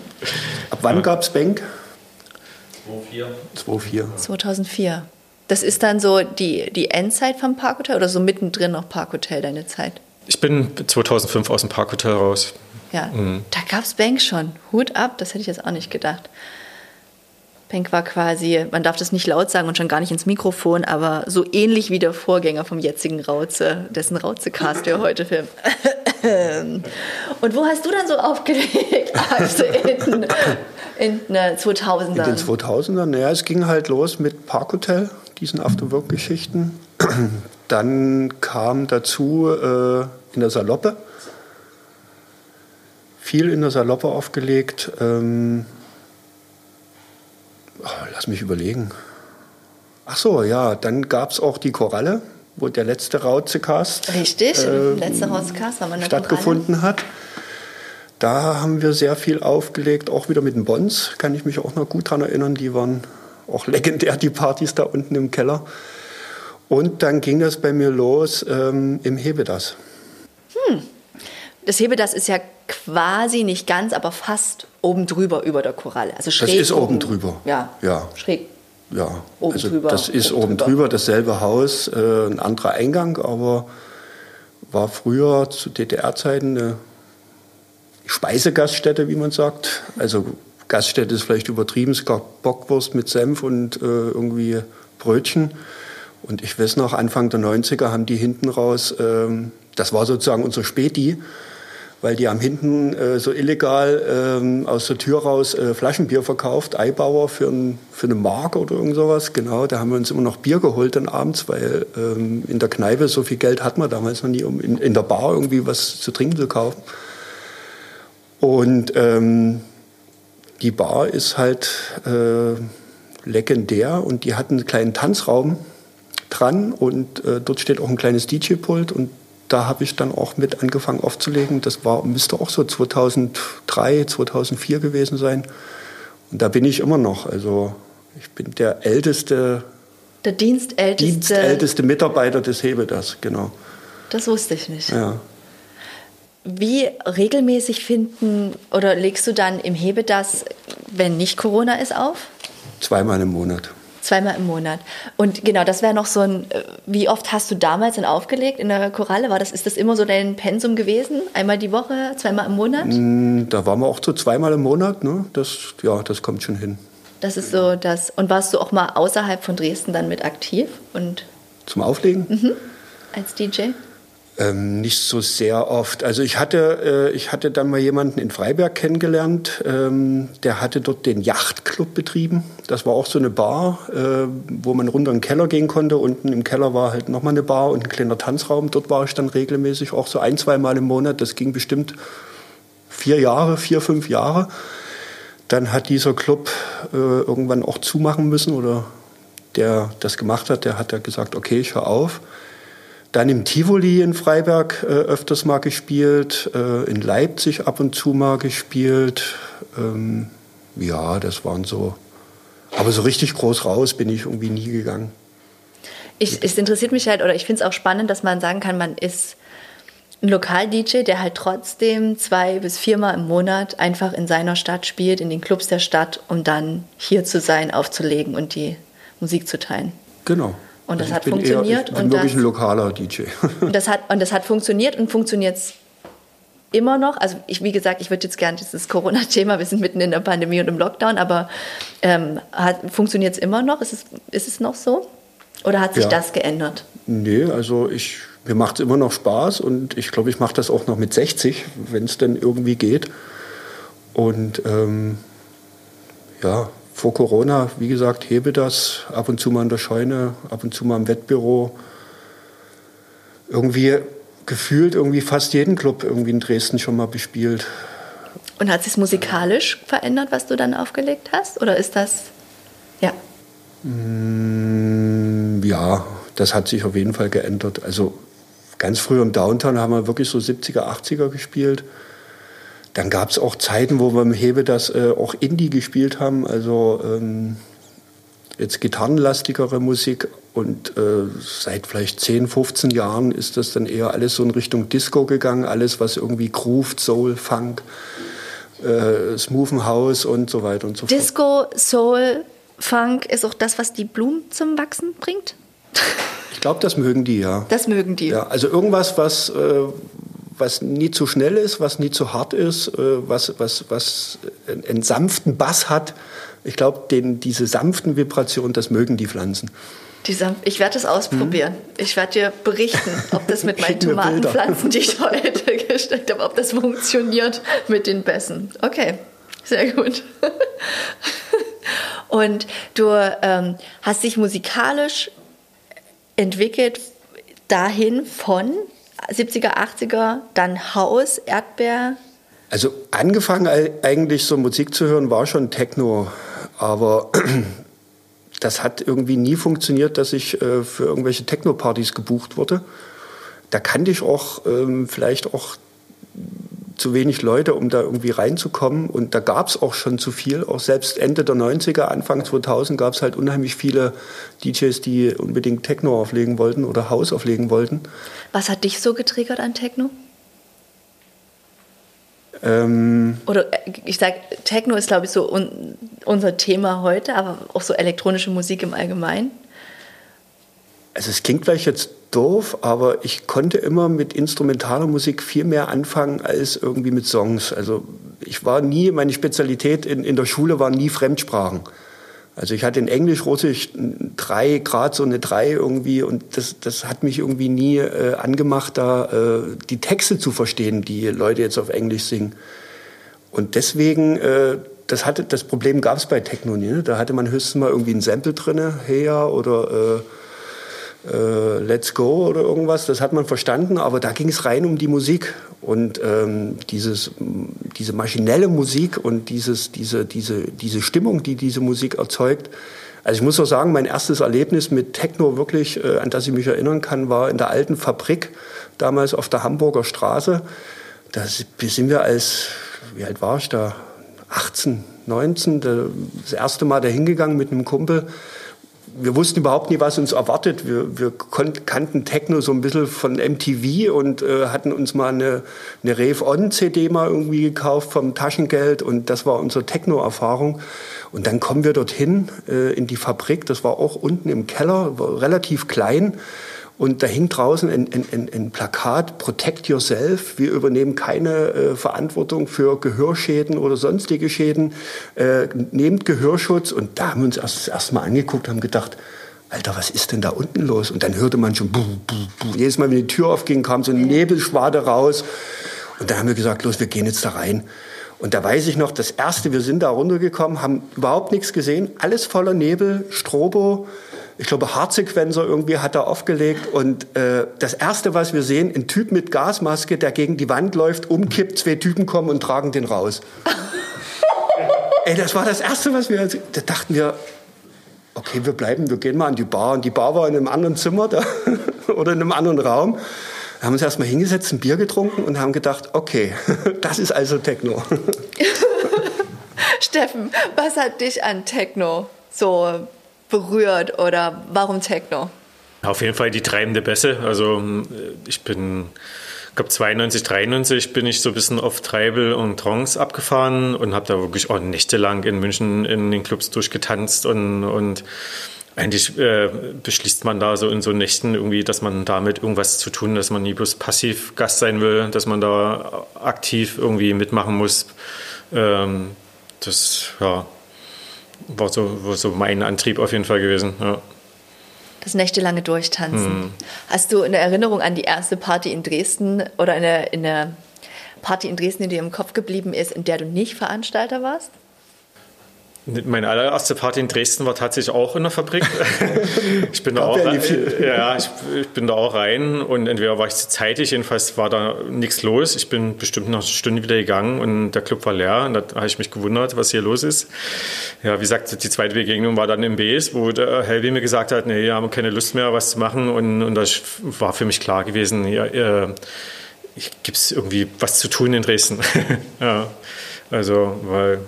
Ab wann gab es Bank? 2004. 2004. Das ist dann so die, die Endzeit vom Parkhotel oder so mittendrin noch Parkhotel, deine Zeit? Ich bin 2005 aus dem Parkhotel raus. Ja, mhm. da gab es Bank schon. Hut ab, das hätte ich jetzt auch nicht gedacht. Bank war quasi, man darf das nicht laut sagen und schon gar nicht ins Mikrofon, aber so ähnlich wie der Vorgänger vom jetzigen Rauze, dessen Rauze-Cast wir heute filmen. und wo hast du dann so aufgelegt? Also in, in den 2000ern? In den 2000ern, naja, es ging halt los mit Parkhotel, diesen Afterwork-Geschichten. Dann kam dazu äh, in der Saloppe viel in der Saloppe aufgelegt. Ähm, lass mich überlegen. Ach so, ja, dann gab es auch die Koralle, wo der letzte Rauzecast Richtig, äh, letzte Rauzecast haben wir stattgefunden Koralle. hat. Da haben wir sehr viel aufgelegt, auch wieder mit den Bons, kann ich mich auch noch gut daran erinnern. Die waren auch legendär, die Partys da unten im Keller. Und dann ging das bei mir los ähm, im Hebedas. Hm. Das Hebedas ist ja quasi nicht ganz, aber fast oben drüber über der Koralle. Also schräg das ist oben, oben drüber. Ja. ja. Schräg. Ja, oben also drüber, das ist oben, drüber. drüber, dasselbe Haus, äh, ein anderer Eingang, aber war früher zu DDR-Zeiten eine Speisegaststätte, wie man sagt. Also Gaststätte ist vielleicht übertrieben, es gab Bockwurst mit Senf und äh, irgendwie Brötchen. Und ich weiß noch, Anfang der 90er haben die hinten raus, ähm, das war sozusagen unser Späti, weil die haben hinten äh, so illegal ähm, aus der Tür raus äh, Flaschenbier verkauft, Eibauer für, ein, für eine Mark oder irgend sowas. Genau, da haben wir uns immer noch Bier geholt dann abends, weil ähm, in der Kneipe so viel Geld hat man damals noch nie, um in, in der Bar irgendwie was zu trinken zu kaufen. Und ähm, die Bar ist halt äh, legendär und die hat einen kleinen Tanzraum dran und äh, dort steht auch ein kleines DJ-Pult und da habe ich dann auch mit angefangen aufzulegen. Das war, müsste auch so 2003, 2004 gewesen sein. Und da bin ich immer noch. Also ich bin der älteste, der dienstälteste, dienstälteste Mitarbeiter des Hebedas, genau. Das wusste ich nicht. Ja. Wie regelmäßig finden oder legst du dann im Hebedas, wenn nicht Corona ist, auf? Zweimal im Monat. Zweimal im Monat. Und genau, das wäre noch so ein, äh, wie oft hast du damals dann aufgelegt in der Koralle? War das, ist das immer so dein Pensum gewesen? Einmal die Woche, zweimal im Monat? Mm, da waren wir auch so zweimal im Monat, ne? Das, ja, das kommt schon hin. Das ist so das. Und warst du auch mal außerhalb von Dresden dann mit aktiv? Und Zum Auflegen? Mhm. Als DJ? Ähm, nicht so sehr oft. Also ich hatte, äh, ich hatte dann mal jemanden in Freiberg kennengelernt, ähm, der hatte dort den Yachtclub betrieben. Das war auch so eine Bar, äh, wo man runter in den Keller gehen konnte. Unten im Keller war halt nochmal eine Bar und ein kleiner Tanzraum. Dort war ich dann regelmäßig auch so ein, zwei Mal im Monat. Das ging bestimmt vier Jahre, vier, fünf Jahre. Dann hat dieser Club äh, irgendwann auch zumachen müssen oder der das gemacht hat, der hat ja gesagt, okay, ich höre auf. Dann im Tivoli in Freiberg äh, öfters mal gespielt, äh, in Leipzig ab und zu mal gespielt. Ähm, ja, das waren so. Aber so richtig groß raus bin ich irgendwie nie gegangen. Ich, es interessiert mich halt, oder ich finde es auch spannend, dass man sagen kann, man ist ein Lokal-DJ, der halt trotzdem zwei bis viermal im Monat einfach in seiner Stadt spielt, in den Clubs der Stadt, um dann hier zu sein, aufzulegen und die Musik zu teilen. Genau. Und das also hat funktioniert. Eher, ich bin und wirklich das, ein lokaler DJ. und, das hat, und das hat funktioniert und funktioniert immer noch. Also ich, wie gesagt, ich würde jetzt gerne dieses Corona-Thema, wir sind mitten in der Pandemie und im Lockdown, aber ähm, funktioniert es immer noch? Ist es, ist es noch so? Oder hat sich ja. das geändert? Nee, also ich, mir macht es immer noch Spaß und ich glaube, ich mache das auch noch mit 60, wenn es denn irgendwie geht. Und ähm, ja, vor Corona, wie gesagt, hebe das ab und zu mal in der Scheune, ab und zu mal im Wettbüro. Irgendwie gefühlt irgendwie fast jeden Club irgendwie in Dresden schon mal bespielt. Und hat sich musikalisch verändert, was du dann aufgelegt hast? Oder ist das, ja? Mm, ja, das hat sich auf jeden Fall geändert. Also ganz früh im Downtown haben wir wirklich so 70er, 80er gespielt. Dann gab es auch Zeiten, wo wir im Hebe das äh, auch Indie gespielt haben, also ähm, jetzt gitarrenlastigere Musik. Und äh, seit vielleicht 10, 15 Jahren ist das dann eher alles so in Richtung Disco gegangen, alles was irgendwie grooved, Soul, Funk, äh, Smoothen House und so weiter und so fort. Disco, Soul, Funk ist auch das, was die Blumen zum Wachsen bringt? Ich glaube, das mögen die, ja. Das mögen die. Ja, also irgendwas, was, äh, was nie zu schnell ist, was nie zu hart ist, äh, was, was, was einen sanften Bass hat. Ich glaube, diese sanften Vibrationen, das mögen die Pflanzen. Die ich werde es ausprobieren. Hm? Ich werde dir berichten, ob das mit meinen Tomatenpflanzen, die ich heute gestellt habe, ob das funktioniert mit den Bässen. Okay, sehr gut. Und du ähm, hast dich musikalisch entwickelt dahin von 70er, 80er, dann Haus, Erdbeer? Also angefangen eigentlich so Musik zu hören war schon Techno, aber das hat irgendwie nie funktioniert, dass ich äh, für irgendwelche Techno-Partys gebucht wurde. Da kannte ich auch ähm, vielleicht auch zu wenig Leute, um da irgendwie reinzukommen. Und da gab es auch schon zu viel. Auch selbst Ende der 90er, Anfang 2000 gab es halt unheimlich viele DJs, die unbedingt Techno auflegen wollten oder House auflegen wollten. Was hat dich so getriggert an Techno? Ähm, oder äh, ich sage, Techno ist, glaube ich, so un unser Thema heute, aber auch so elektronische Musik im Allgemeinen. Also es klingt vielleicht jetzt doof, aber ich konnte immer mit instrumentaler Musik viel mehr anfangen als irgendwie mit Songs. Also ich war nie, meine Spezialität in, in der Schule waren nie Fremdsprachen. Also ich hatte in Englisch, Russisch drei Grad, so eine drei irgendwie und das, das hat mich irgendwie nie äh, angemacht, da äh, die Texte zu verstehen, die Leute jetzt auf Englisch singen. Und deswegen, äh, das, hatte, das Problem gab es bei Techno nie. Ne? Da hatte man höchstens mal irgendwie ein Sample drin, hey oder äh, Let's Go oder irgendwas, das hat man verstanden, aber da ging es rein um die Musik und ähm, dieses, diese maschinelle Musik und dieses, diese, diese, diese Stimmung, die diese Musik erzeugt. Also ich muss auch sagen, mein erstes Erlebnis mit Techno wirklich, äh, an das ich mich erinnern kann, war in der alten Fabrik, damals auf der Hamburger Straße. Da sind wir als, wie alt war ich da? 18, 19, das erste Mal da hingegangen mit einem Kumpel wir wussten überhaupt nie, was uns erwartet. Wir, wir kannten Techno so ein bisschen von MTV und äh, hatten uns mal eine, eine Rave On CD mal irgendwie gekauft vom Taschengeld und das war unsere Techno-Erfahrung. Und dann kommen wir dorthin äh, in die Fabrik. Das war auch unten im Keller, relativ klein. Und da hing draußen ein, ein, ein, Plakat, Protect Yourself. Wir übernehmen keine äh, Verantwortung für Gehörschäden oder sonstige Schäden. Äh, nehmt Gehörschutz. Und da haben wir uns erst, erst mal angeguckt, haben gedacht, Alter, was ist denn da unten los? Und dann hörte man schon, buh, buh, buh. jedes Mal, wenn die Tür aufging, kam so eine Nebelschwade raus. Und dann haben wir gesagt, los, wir gehen jetzt da rein. Und da weiß ich noch, das erste, wir sind da runtergekommen, haben überhaupt nichts gesehen, alles voller Nebel, Strobo. Ich glaube, Hartsequenzer irgendwie hat er aufgelegt. Und äh, das erste, was wir sehen, ein Typ mit Gasmaske, der gegen die Wand läuft, umkippt, zwei Typen kommen und tragen den raus. Ey, das war das erste, was wir, da dachten wir, okay, wir bleiben, wir gehen mal an die Bar. Und die Bar war in einem anderen Zimmer da, oder in einem anderen Raum. Wir haben uns erstmal hingesetzt, ein Bier getrunken und haben gedacht, okay, das ist also Techno. Steffen, was hat dich an Techno so berührt oder warum Techno? Auf jeden Fall die treibende Bässe. Also ich bin ich glaube 92, 93 bin ich so ein bisschen auf Treibel und Trance abgefahren und habe da wirklich auch nächtelang in München in den Clubs durchgetanzt und, und eigentlich äh, beschließt man da so in so Nächten irgendwie, dass man damit irgendwas zu tun, dass man nie bloß passiv Gast sein will, dass man da aktiv irgendwie mitmachen muss. Ähm, das ja, war, so, war so mein Antrieb auf jeden Fall gewesen. Ja. Das nächtelange Durchtanzen. Hm. Hast du eine Erinnerung an die erste Party in Dresden oder eine, eine Party in Dresden, die dir im Kopf geblieben ist, in der du nicht Veranstalter warst? Meine allererste Party in Dresden war tatsächlich auch in der Fabrik. ich bin da auch rein, ja, ich, ich, bin da auch rein und entweder war ich zu zeitig, jedenfalls war da nichts los. Ich bin bestimmt nach einer Stunde wieder gegangen und der Club war leer und da habe ich mich gewundert, was hier los ist. Ja, wie gesagt, die zweite Begegnung war dann im Bs, wo der Helvi mir gesagt hat, nee, wir haben keine Lust mehr, was zu machen und, und das war für mich klar gewesen, ja, äh, gibt es irgendwie was zu tun in Dresden. ja, also, weil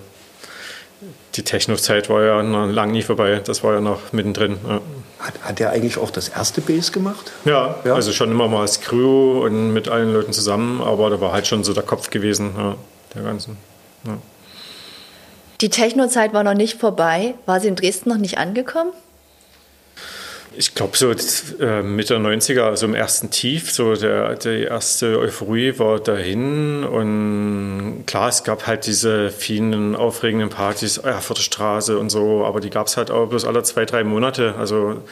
die Techno-Zeit war ja noch lang nie vorbei. Das war ja noch mittendrin. Ja. Hat, hat er eigentlich auch das erste Bass gemacht? Ja, ja, also schon immer mal als Crew und mit allen Leuten zusammen, aber da war halt schon so der Kopf gewesen, ja, der ganzen. Ja. Die Techno-Zeit war noch nicht vorbei. War sie in Dresden noch nicht angekommen? Ich glaube, so äh, Mitte der 90er, also im ersten Tief, so der, die erste Euphorie war dahin. Und klar, es gab halt diese vielen aufregenden Partys, Erfurter Straße und so, aber die gab es halt auch bloß alle zwei, drei Monate. Also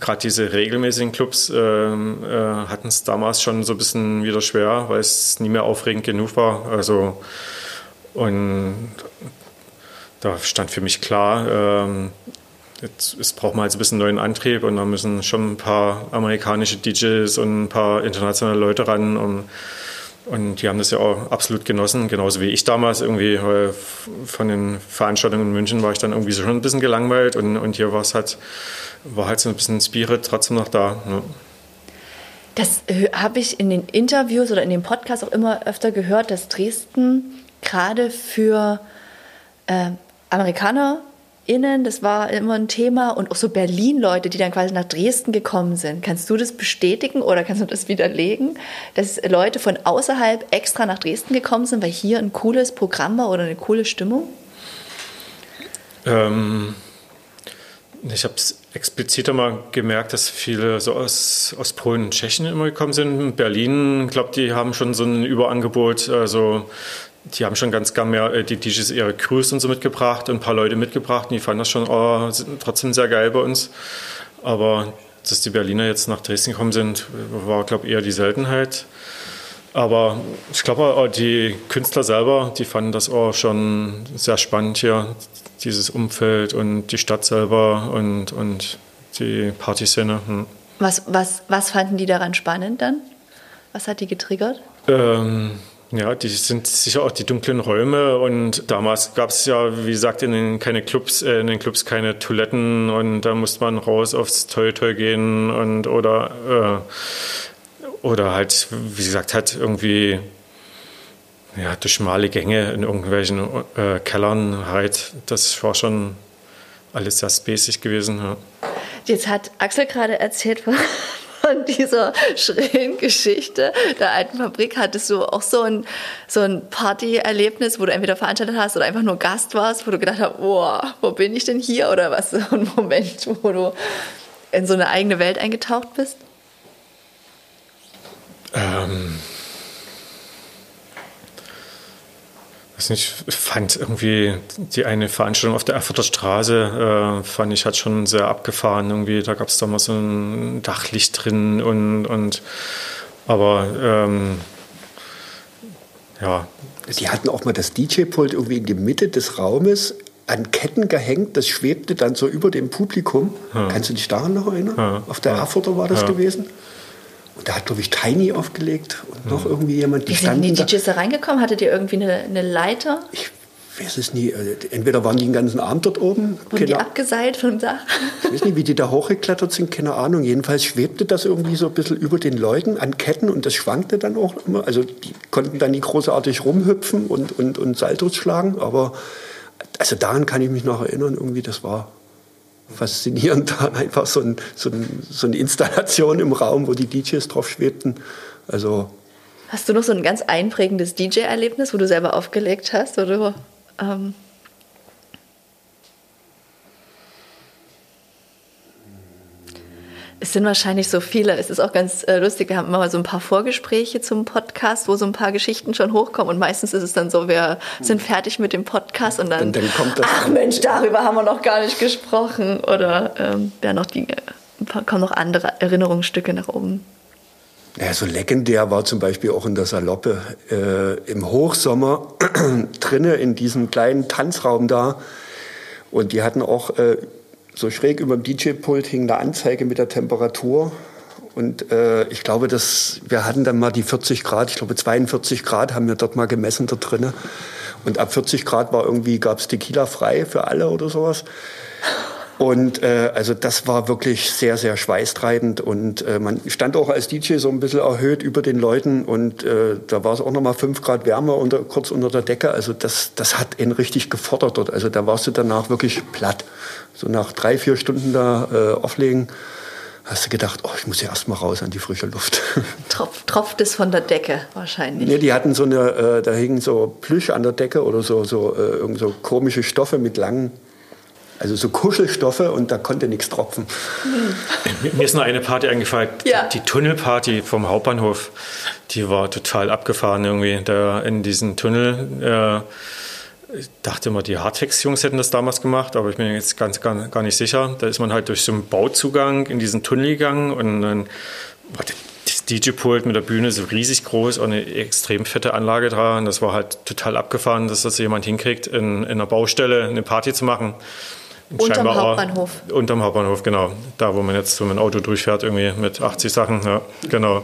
gerade diese regelmäßigen Clubs äh, äh, hatten es damals schon so ein bisschen wieder schwer, weil es nie mehr aufregend genug war. Also und da stand für mich klar, ähm, Jetzt, jetzt braucht man jetzt ein bisschen neuen Antrieb und da müssen schon ein paar amerikanische DJs und ein paar internationale Leute ran. Und, und die haben das ja auch absolut genossen, genauso wie ich damals irgendwie. Von den Veranstaltungen in München war ich dann irgendwie schon ein bisschen gelangweilt und, und hier war es halt, war halt so ein bisschen Spirit trotzdem noch da. Ne? Das habe ich in den Interviews oder in den Podcasts auch immer öfter gehört, dass Dresden gerade für äh, Amerikaner innen, das war immer ein Thema und auch so Berlin-Leute, die dann quasi nach Dresden gekommen sind. Kannst du das bestätigen oder kannst du das widerlegen, dass Leute von außerhalb extra nach Dresden gekommen sind, weil hier ein cooles Programm war oder eine coole Stimmung? Ähm, ich habe es explizit einmal gemerkt, dass viele so aus, aus Polen und Tschechien immer gekommen sind. In Berlin, ich glaube, die haben schon so ein Überangebot. Also die haben schon ganz gern mehr äh, die DJs ihre Crews und so mitgebracht und ein paar Leute mitgebracht. Und die fanden das schon oh, trotzdem sehr geil bei uns. Aber dass die Berliner jetzt nach Dresden gekommen sind, war, glaube ich, eher die Seltenheit. Aber ich glaube, die Künstler selber, die fanden das auch schon sehr spannend hier, dieses Umfeld und die Stadt selber und, und die Partyszene. Hm. Was, was, was fanden die daran spannend dann? Was hat die getriggert? Ähm, ja, die sind sicher auch die dunklen Räume und damals gab es ja, wie gesagt, in den, keine Clubs, äh, in den Clubs keine Toiletten und da musste man raus aufs Toy Toy gehen und oder äh, oder halt, wie gesagt, halt irgendwie ja, durch schmale Gänge in irgendwelchen äh, Kellern halt. Das war schon alles sehr spacig gewesen. Ja. Jetzt hat Axel gerade erzählt von, dieser schrillen Geschichte der alten Fabrik hattest du auch so ein, so ein Partyerlebnis, wo du entweder veranstaltet hast oder einfach nur Gast warst, wo du gedacht hast, oh, wo bin ich denn hier? Oder was so ein Moment, wo du in so eine eigene Welt eingetaucht bist? Ähm, weiß nicht, ich fand irgendwie die eine Veranstaltung auf der Erfurter Straße, äh, fand ich, hat schon sehr abgefahren. Irgendwie, da gab es da mal so ein Dachlicht drin und, und aber ähm, ja. Die hatten auch mal das DJ-Pult irgendwie in die Mitte des Raumes an Ketten gehängt, das schwebte dann so über dem Publikum. Ja. Kannst du dich daran noch erinnern? Ja. Auf der Erfurter war das ja. gewesen. Und da hat, glaube ich, Tiny aufgelegt und noch irgendwie jemand. Die Wie sind die DJs da reingekommen? Hattet ihr irgendwie eine, eine Leiter? Ich weiß es nie. Also, entweder waren die den ganzen Abend dort oben. Wurden die abgeseilt vom Dach? Ich weiß nicht, wie die da hochgeklettert sind, keine Ahnung. Jedenfalls schwebte das irgendwie so ein bisschen über den Leuten an Ketten und das schwankte dann auch immer. Also die konnten dann nicht großartig rumhüpfen und, und, und Saltos schlagen, aber also daran kann ich mich noch erinnern, irgendwie, das war faszinierend, einfach so, ein, so, ein, so, eine Installation im Raum, wo die DJs drauf schwebten. Also Hast du noch so ein ganz einprägendes DJ-Erlebnis, wo du selber aufgelegt hast? Oder, ähm Es sind wahrscheinlich so viele. Es ist auch ganz äh, lustig. Wir haben immer mal so ein paar Vorgespräche zum Podcast, wo so ein paar Geschichten schon hochkommen. Und meistens ist es dann so, wir sind fertig mit dem Podcast und dann, dann kommt das ach Mensch, darüber haben wir noch gar nicht gesprochen. Oder ähm, ja, noch die, kommen noch andere Erinnerungsstücke nach oben. Ja, so legendär war zum Beispiel auch in der Saloppe äh, im Hochsommer drinnen in diesem kleinen Tanzraum da. Und die hatten auch äh, so schräg über dem DJ-Pult hing eine Anzeige mit der Temperatur. Und äh, ich glaube, dass wir hatten dann mal die 40 Grad, ich glaube 42 Grad haben wir dort mal gemessen da drinnen. Und ab 40 Grad war irgendwie, gab es Tequila frei für alle oder sowas. Und äh, also das war wirklich sehr, sehr schweißtreibend und äh, man stand auch als DJ so ein bisschen erhöht über den Leuten und äh, da war es auch nochmal fünf Grad wärmer unter, kurz unter der Decke. Also das, das hat ihn richtig gefordert dort. Also da warst du danach wirklich platt. So nach drei, vier Stunden da äh, auflegen hast du gedacht, oh, ich muss ja erst mal raus an die frische Luft. Tropf, tropft es von der Decke wahrscheinlich? Nee, die hatten so eine, äh, da hingen so Plüsch an der Decke oder so, so, äh, irgend so komische Stoffe mit langen also so Kuschelstoffe und da konnte nichts tropfen. Mir ist noch eine Party eingefallen, ja. die Tunnelparty vom Hauptbahnhof. Die war total abgefahren irgendwie. Da in diesen Tunnel, äh, ich dachte immer, die Hardfix-Jungs hätten das damals gemacht, aber ich bin jetzt ganz gar, gar nicht sicher. Da ist man halt durch so einen Bauzugang in diesen Tunnel gegangen und dann war das DJ-Pult mit der Bühne so riesig groß und eine extrem fette Anlage dran. Das war halt total abgefahren, dass das jemand hinkriegt, in, in einer Baustelle eine Party zu machen. Unterm Hauptbahnhof. Auch, unterm Hauptbahnhof, genau. Da, wo man jetzt so mit dem Auto durchfährt, irgendwie mit 80 Sachen. Ja, genau.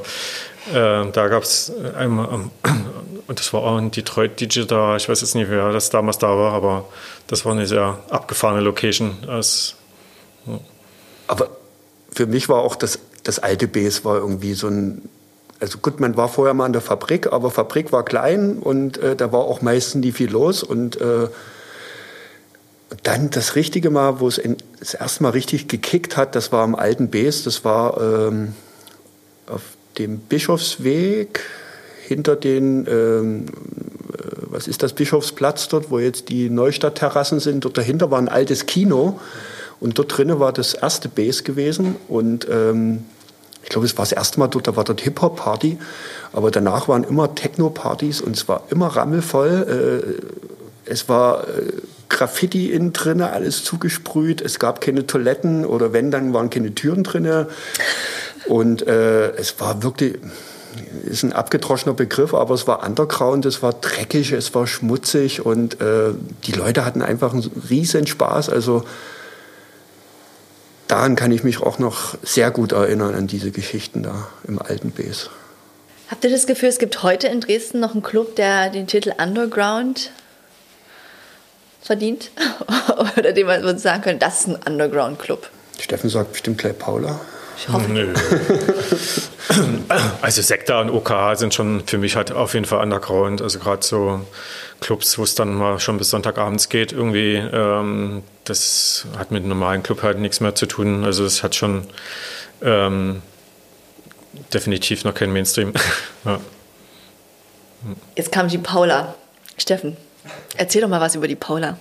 Äh, da gab es einmal, ähm, und das war auch ein Detroit da. Ich weiß jetzt nicht, wer das damals da war, aber das war eine sehr abgefahrene Location. Als, ja. Aber für mich war auch das, das alte Base war irgendwie so ein also gut, man war vorher mal in der Fabrik, aber Fabrik war klein und äh, da war auch meistens nie viel los und äh, dann das richtige Mal, wo es in, das erste Mal richtig gekickt hat, das war am alten Bes, das war ähm, auf dem Bischofsweg hinter den, ähm, äh, was ist das, Bischofsplatz dort, wo jetzt die Neustadtterrassen sind. Dort dahinter war ein altes Kino und dort drinnen war das erste Base gewesen und ähm, ich glaube, es war das erste Mal dort, da war dort Hip-Hop-Party, aber danach waren immer Techno-Partys und es war immer rammelvoll. Äh, es war äh, Graffiti innen drin, alles zugesprüht. Es gab keine Toiletten oder wenn, dann waren keine Türen drin. Und äh, es war wirklich, ist ein abgedroschener Begriff, aber es war underground, es war dreckig, es war schmutzig und äh, die Leute hatten einfach einen riesen Spaß. Also daran kann ich mich auch noch sehr gut erinnern, an diese Geschichten da im alten Bes. Habt ihr das Gefühl, es gibt heute in Dresden noch einen Club, der den Titel Underground verdient. Oder dem man sagen könnte, das ist ein Underground-Club. Steffen sagt bestimmt gleich Paula. Ich hoffe. Nö. Also Sekta und OK sind schon für mich halt auf jeden Fall Underground. Also gerade so Clubs, wo es dann mal schon bis Sonntagabends geht, irgendwie, ähm, das hat mit einem normalen Club halt nichts mehr zu tun. Also es hat schon ähm, definitiv noch kein Mainstream. ja. Jetzt kam die Paula. Steffen, Erzähl doch mal was über die Paula.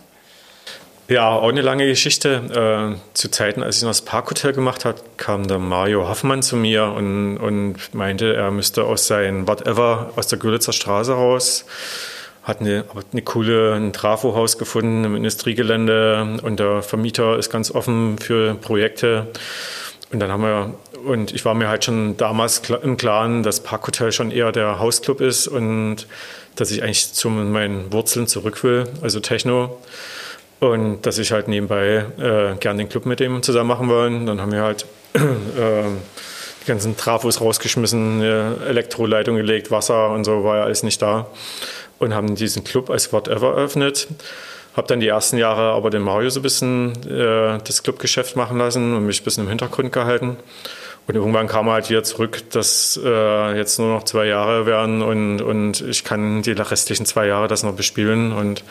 Ja, auch eine lange Geschichte. Äh, zu Zeiten, als ich noch das Parkhotel gemacht habe, kam der Mario Hoffmann zu mir und, und meinte, er müsste aus seinem Whatever aus der Görlitzer Straße raus, hat eine, eine coole ein Trafohaus gefunden im Industriegelände und der Vermieter ist ganz offen für Projekte. Und dann haben wir, und ich war mir halt schon damals im Klaren, dass Parkhotel schon eher der Hausclub ist und dass ich eigentlich zu meinen Wurzeln zurück will, also Techno. Und dass ich halt nebenbei äh, gern den Club mit dem zusammen machen wollen. Dann haben wir halt äh, die ganzen Trafos rausgeschmissen, Elektroleitung gelegt, Wasser und so war ja alles nicht da. Und haben diesen Club als Whatever eröffnet. Habe dann die ersten Jahre aber den Mario so ein bisschen äh, das Clubgeschäft machen lassen und mich ein bisschen im Hintergrund gehalten. Und irgendwann kam er halt wieder zurück, dass äh, jetzt nur noch zwei Jahre werden und, und ich kann die restlichen zwei Jahre das noch bespielen. Und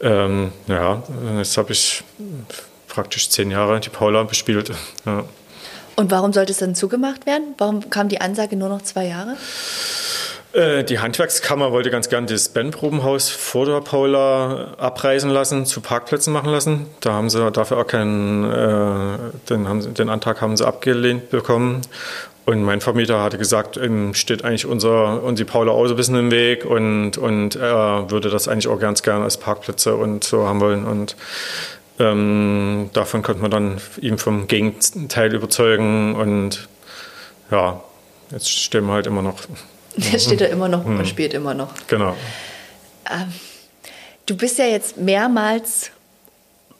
ähm, ja, jetzt habe ich praktisch zehn Jahre die Paula bespielt. Ja. Und warum sollte es dann zugemacht werden? Warum kam die Ansage nur noch zwei Jahre? Äh, die Handwerkskammer wollte ganz gern das Bandprobenhaus vor der Paula abreißen lassen, zu Parkplätzen machen lassen. Da haben sie dafür auch keinen, äh, den, haben den Antrag haben sie abgelehnt bekommen. Und mein Vermieter hatte gesagt, ihm steht eigentlich unser und die Paula auch so ein bisschen im Weg und, und er würde das eigentlich auch ganz gern als Parkplätze und so haben wollen. Und ähm, davon konnte man dann ihm vom Gegenteil überzeugen und ja, jetzt stehen wir halt immer noch der steht da immer noch und spielt immer noch. Genau. Ähm, du bist ja jetzt mehrmals,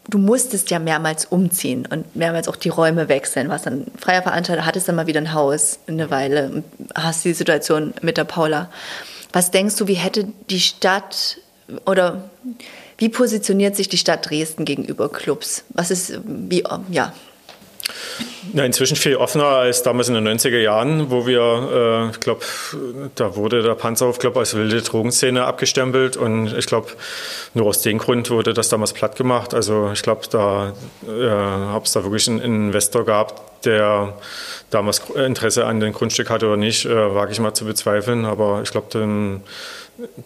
du musstest ja mehrmals umziehen und mehrmals auch die Räume wechseln. Warst dann freier Veranstalter, hattest dann mal wieder ein Haus eine Weile und hast die Situation mit der Paula. Was denkst du, wie hätte die Stadt oder wie positioniert sich die Stadt Dresden gegenüber Clubs? Was ist, wie, ja, ja, inzwischen viel offener als damals in den 90er Jahren, wo wir, äh, ich glaube, da wurde der Panzerhof Club als wilde Drogenszene abgestempelt und ich glaube, nur aus dem Grund wurde das damals platt gemacht. Also ich glaube, da äh, habe es da wirklich einen Investor gehabt, der damals Interesse an dem Grundstück hatte oder nicht, äh, wage ich mal zu bezweifeln. Aber ich glaube,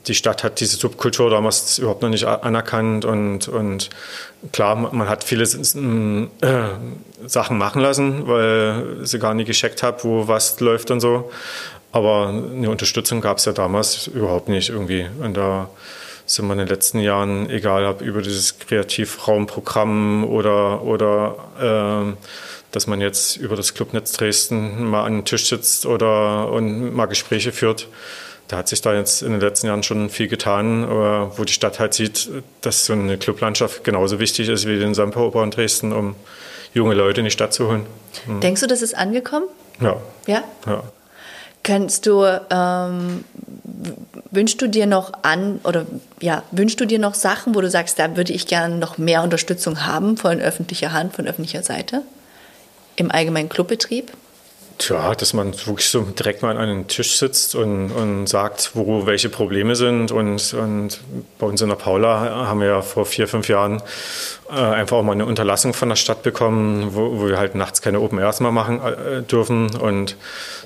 die Stadt hat diese Subkultur damals überhaupt noch nicht anerkannt und, und klar, man hat viele äh, Sachen machen lassen, weil sie gar nicht gescheckt hat, wo was läuft und so. Aber eine Unterstützung gab es ja damals überhaupt nicht irgendwie. Und da sind wir in den letzten Jahren, egal ob über dieses Kreativraumprogramm oder, oder äh, dass man jetzt über das Clubnetz Dresden mal an den Tisch sitzt oder und mal Gespräche führt, da hat sich da jetzt in den letzten Jahren schon viel getan, wo die Stadt halt sieht, dass so eine Clublandschaft genauso wichtig ist wie den Samperoper in Dresden, um junge Leute in die Stadt zu holen. Mhm. Denkst du, das ist angekommen? Ja. Ja? Ja. Kannst du, ähm, wünschst du dir noch an, oder ja, wünschst du dir noch Sachen, wo du sagst, da würde ich gerne noch mehr Unterstützung haben von öffentlicher Hand, von öffentlicher Seite? Im allgemeinen Clubbetrieb? Tja, dass man wirklich so direkt mal an einen Tisch sitzt und, und sagt, wo welche Probleme sind. Und, und bei uns in der Paula haben wir ja vor vier, fünf Jahren äh, einfach auch mal eine Unterlassung von der Stadt bekommen, wo, wo wir halt nachts keine Open Airs mehr machen äh, dürfen. Und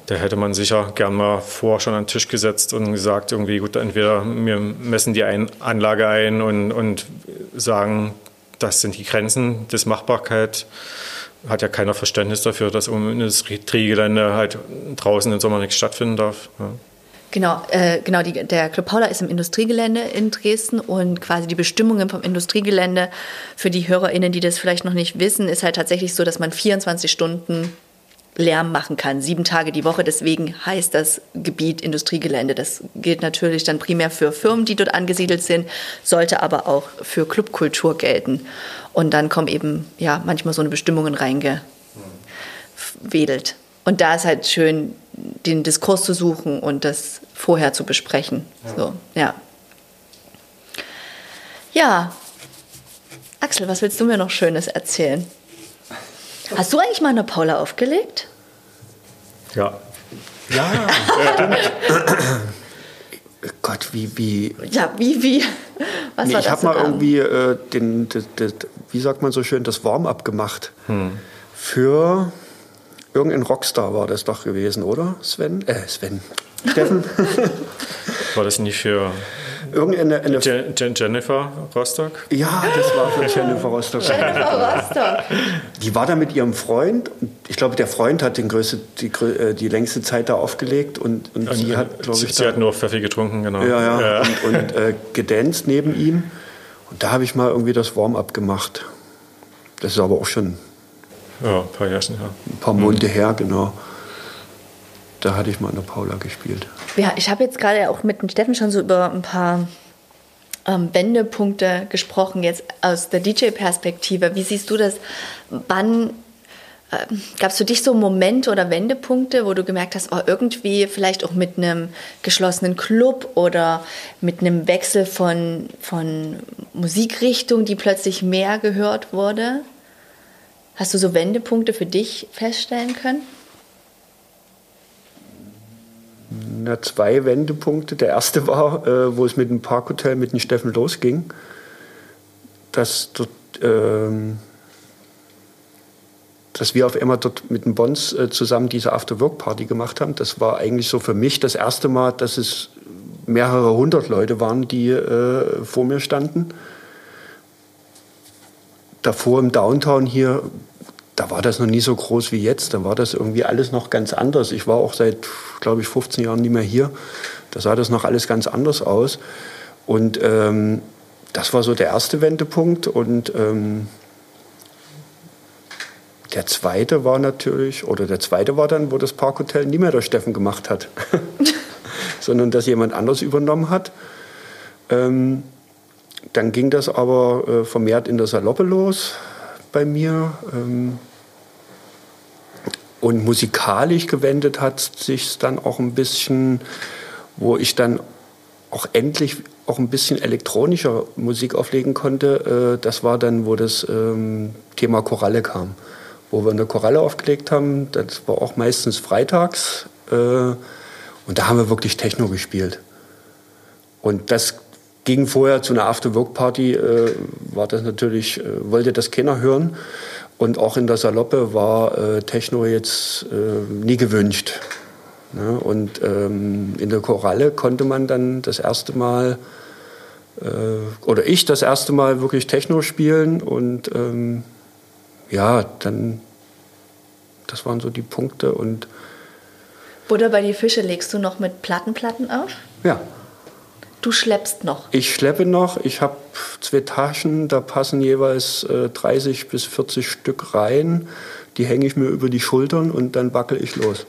da hätte man sicher gern mal vor schon an den Tisch gesetzt und gesagt, irgendwie, gut, entweder wir messen die ein Anlage ein und, und sagen, das sind die Grenzen des Machbarkeit hat ja keiner Verständnis dafür, dass um Industriegelände halt draußen im Sommer nichts stattfinden darf. Ja. Genau, äh, genau die, der Club Paula ist im Industriegelände in Dresden und quasi die Bestimmungen vom Industriegelände für die HörerInnen, die das vielleicht noch nicht wissen, ist halt tatsächlich so, dass man 24 Stunden Lärm machen kann, sieben Tage die Woche. Deswegen heißt das Gebiet Industriegelände. Das gilt natürlich dann primär für Firmen, die dort angesiedelt sind, sollte aber auch für Clubkultur gelten. Und dann kommen eben ja manchmal so eine Bestimmungen reingewedelt. Und da ist halt schön, den Diskurs zu suchen und das vorher zu besprechen. Ja. So, ja. Ja. Axel, was willst du mir noch Schönes erzählen? Hast du eigentlich mal eine Paula aufgelegt? Ja. Ja, Gott, wie, wie. Ja, wie, wie. Was nee, war ich habe mal irgendwie äh, den, den, den, wie sagt man so schön, das Warm-up gemacht. Hm. Für irgendein Rockstar war das doch gewesen, oder? Sven? Äh, Sven. Steffen? war das nicht für irgendeine eine, Je Je Jennifer Rostock? Ja, das war für Jennifer Rostock. Jennifer Rostock. Die war da mit ihrem Freund. Ich glaube, der Freund hat den größte, die, äh, die längste Zeit da aufgelegt und, und, und sie hat, glaube ich, sie da, hat nur Pfeffi getrunken, genau. ja, ja, ja. und, und äh, gedanced neben ihm. Und da habe ich mal irgendwie das Warm-up gemacht. Das ist aber auch schon ja, ein paar Jahre her. Ein paar Monate mhm. her, genau. Da hatte ich mal in der Paula gespielt. Ja, ich habe jetzt gerade auch mit dem Steffen schon so über ein paar ähm, Wendepunkte gesprochen, jetzt aus der DJ-Perspektive. Wie siehst du das? Wann äh, gab es für dich so Momente oder Wendepunkte, wo du gemerkt hast, oh, irgendwie vielleicht auch mit einem geschlossenen Club oder mit einem Wechsel von, von Musikrichtung, die plötzlich mehr gehört wurde? Hast du so Wendepunkte für dich feststellen können? Na, zwei Wendepunkte. Der erste war, äh, wo es mit dem Parkhotel mit dem Steffen losging, dass dort, ähm, dass wir auf einmal dort mit den Bons äh, zusammen diese After-Work-Party gemacht haben. Das war eigentlich so für mich das erste Mal, dass es mehrere hundert Leute waren, die äh, vor mir standen davor im Downtown hier, da war das noch nie so groß wie jetzt. Da war das irgendwie alles noch ganz anders. Ich war auch seit, glaube ich, 15 Jahren nicht mehr hier. Da sah das noch alles ganz anders aus. Und ähm, das war so der erste Wendepunkt. Und ähm, der zweite war natürlich, oder der zweite war dann, wo das Parkhotel nie mehr der Steffen gemacht hat, sondern dass jemand anders übernommen hat. Ähm, dann ging das aber äh, vermehrt in der Saloppe los bei mir. Ähm, und musikalisch gewendet hat sich dann auch ein bisschen, wo ich dann auch endlich auch ein bisschen elektronischer Musik auflegen konnte. Äh, das war dann, wo das ähm, Thema Choralle kam. Wo wir eine Choralle aufgelegt haben, das war auch meistens freitags. Äh, und da haben wir wirklich Techno gespielt. Und das ging vorher zu einer After-Work-Party, äh, war das natürlich, äh, wollte das keiner hören. Und auch in der Saloppe war äh, Techno jetzt äh, nie gewünscht. Ne? Und ähm, in der Choralle konnte man dann das erste Mal, äh, oder ich das erste Mal wirklich Techno spielen. Und ähm, ja, dann, das waren so die Punkte. Und Butter bei die Fische legst du noch mit Plattenplatten auf? Ja. Du schleppst noch? Ich schleppe noch. Ich habe zwei Taschen, da passen jeweils äh, 30 bis 40 Stück rein. Die hänge ich mir über die Schultern und dann wackel ich los.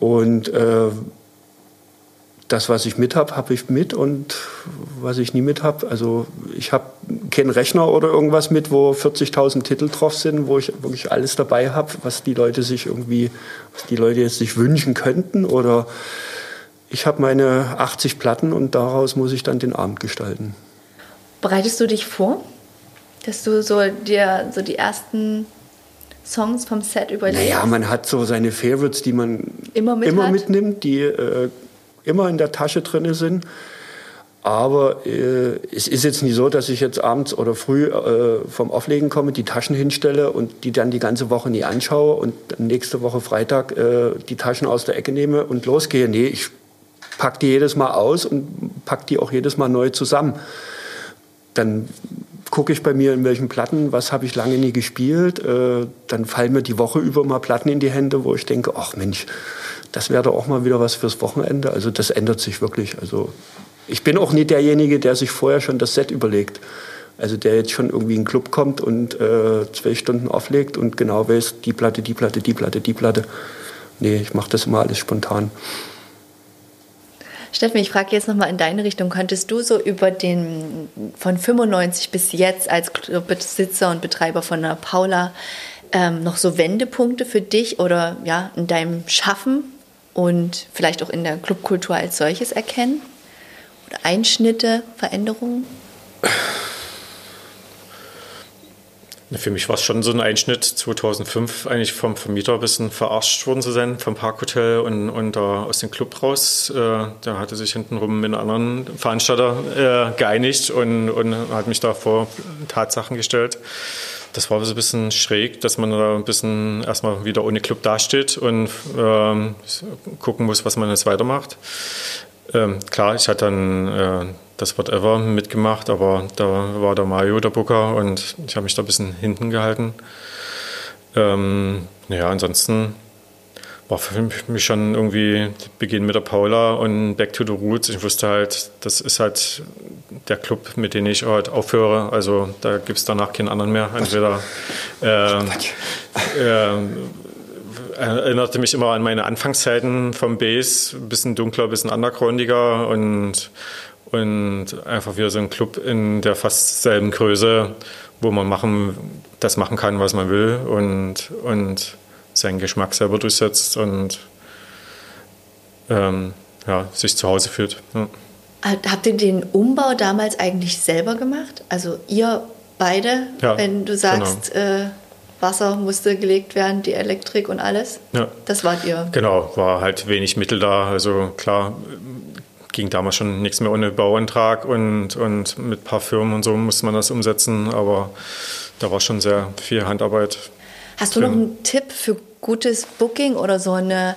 Und äh, das, was ich mit habe, habe ich mit und was ich nie mit habe, also ich habe keinen Rechner oder irgendwas mit, wo 40.000 Titel drauf sind, wo ich wirklich alles dabei habe, was die Leute sich irgendwie, was die Leute jetzt sich wünschen könnten oder ich habe meine 80 Platten und daraus muss ich dann den Abend gestalten. Bereitest du dich vor, dass du so dir so die ersten Songs vom Set überlegst? Naja, man hat so seine Favorites, die man immer, mit immer mitnimmt, die äh, immer in der Tasche drin sind. Aber äh, es ist jetzt nicht so, dass ich jetzt abends oder früh äh, vom Auflegen komme, die Taschen hinstelle und die dann die ganze Woche nie anschaue und nächste Woche Freitag äh, die Taschen aus der Ecke nehme und losgehe. Nee, ich pack die jedes Mal aus und pack die auch jedes Mal neu zusammen. Dann gucke ich bei mir, in welchen Platten, was habe ich lange nie gespielt. Äh, dann fallen mir die Woche über mal Platten in die Hände, wo ich denke, ach Mensch, das wäre doch auch mal wieder was fürs Wochenende. Also das ändert sich wirklich. Also ich bin auch nicht derjenige, der sich vorher schon das Set überlegt. Also der jetzt schon irgendwie in einen Club kommt und äh, zwei Stunden auflegt und genau weiß, die Platte, die Platte, die Platte, die Platte. Nee, ich mache das immer alles spontan. Steffen, ich frage jetzt nochmal in deine Richtung. Könntest du so über den von 95 bis jetzt als Besitzer und Betreiber von der Paula ähm, noch so Wendepunkte für dich oder ja in deinem Schaffen und vielleicht auch in der Clubkultur als solches erkennen? Oder Einschnitte, Veränderungen? Für mich war es schon so ein Einschnitt 2005, eigentlich vom Vermieter ein bisschen verarscht worden zu sein, vom Parkhotel und, und da aus dem Club raus. Äh, der hatte sich hintenrum mit einem anderen Veranstalter äh, geeinigt und, und hat mich da vor Tatsachen gestellt. Das war so ein bisschen schräg, dass man da ein bisschen erstmal wieder ohne Club dasteht und ähm, gucken muss, was man jetzt weitermacht. Ähm, klar, ich hatte dann äh, das Whatever mitgemacht, aber da war der Mario der Booker und ich habe mich da ein bisschen hinten gehalten. Ähm, ja, ansonsten war für mich schon irgendwie Beginn mit der Paula und Back to the Roots. Ich wusste halt, das ist halt der Club, mit dem ich halt aufhöre. Also da gibt es danach keinen anderen mehr. Entweder äh, äh, erinnerte mich immer an meine Anfangszeiten vom Bass, ein bisschen dunkler, ein bisschen undergroundiger und, und einfach wieder so ein Club in der fast selben Größe, wo man machen, das machen kann, was man will und, und seinen Geschmack selber durchsetzt und ähm, ja, sich zu Hause fühlt. Ja. Habt ihr den Umbau damals eigentlich selber gemacht? Also ihr beide, ja, wenn du sagst, genau. äh, Wasser musste gelegt werden, die Elektrik und alles? Ja. Das wart ihr? Genau, war halt wenig Mittel da. Also klar, ging damals schon nichts mehr ohne Bauantrag und, und mit ein paar Firmen und so musste man das umsetzen, aber da war schon sehr viel Handarbeit Hast du noch einen Tipp für gutes Booking oder so eine,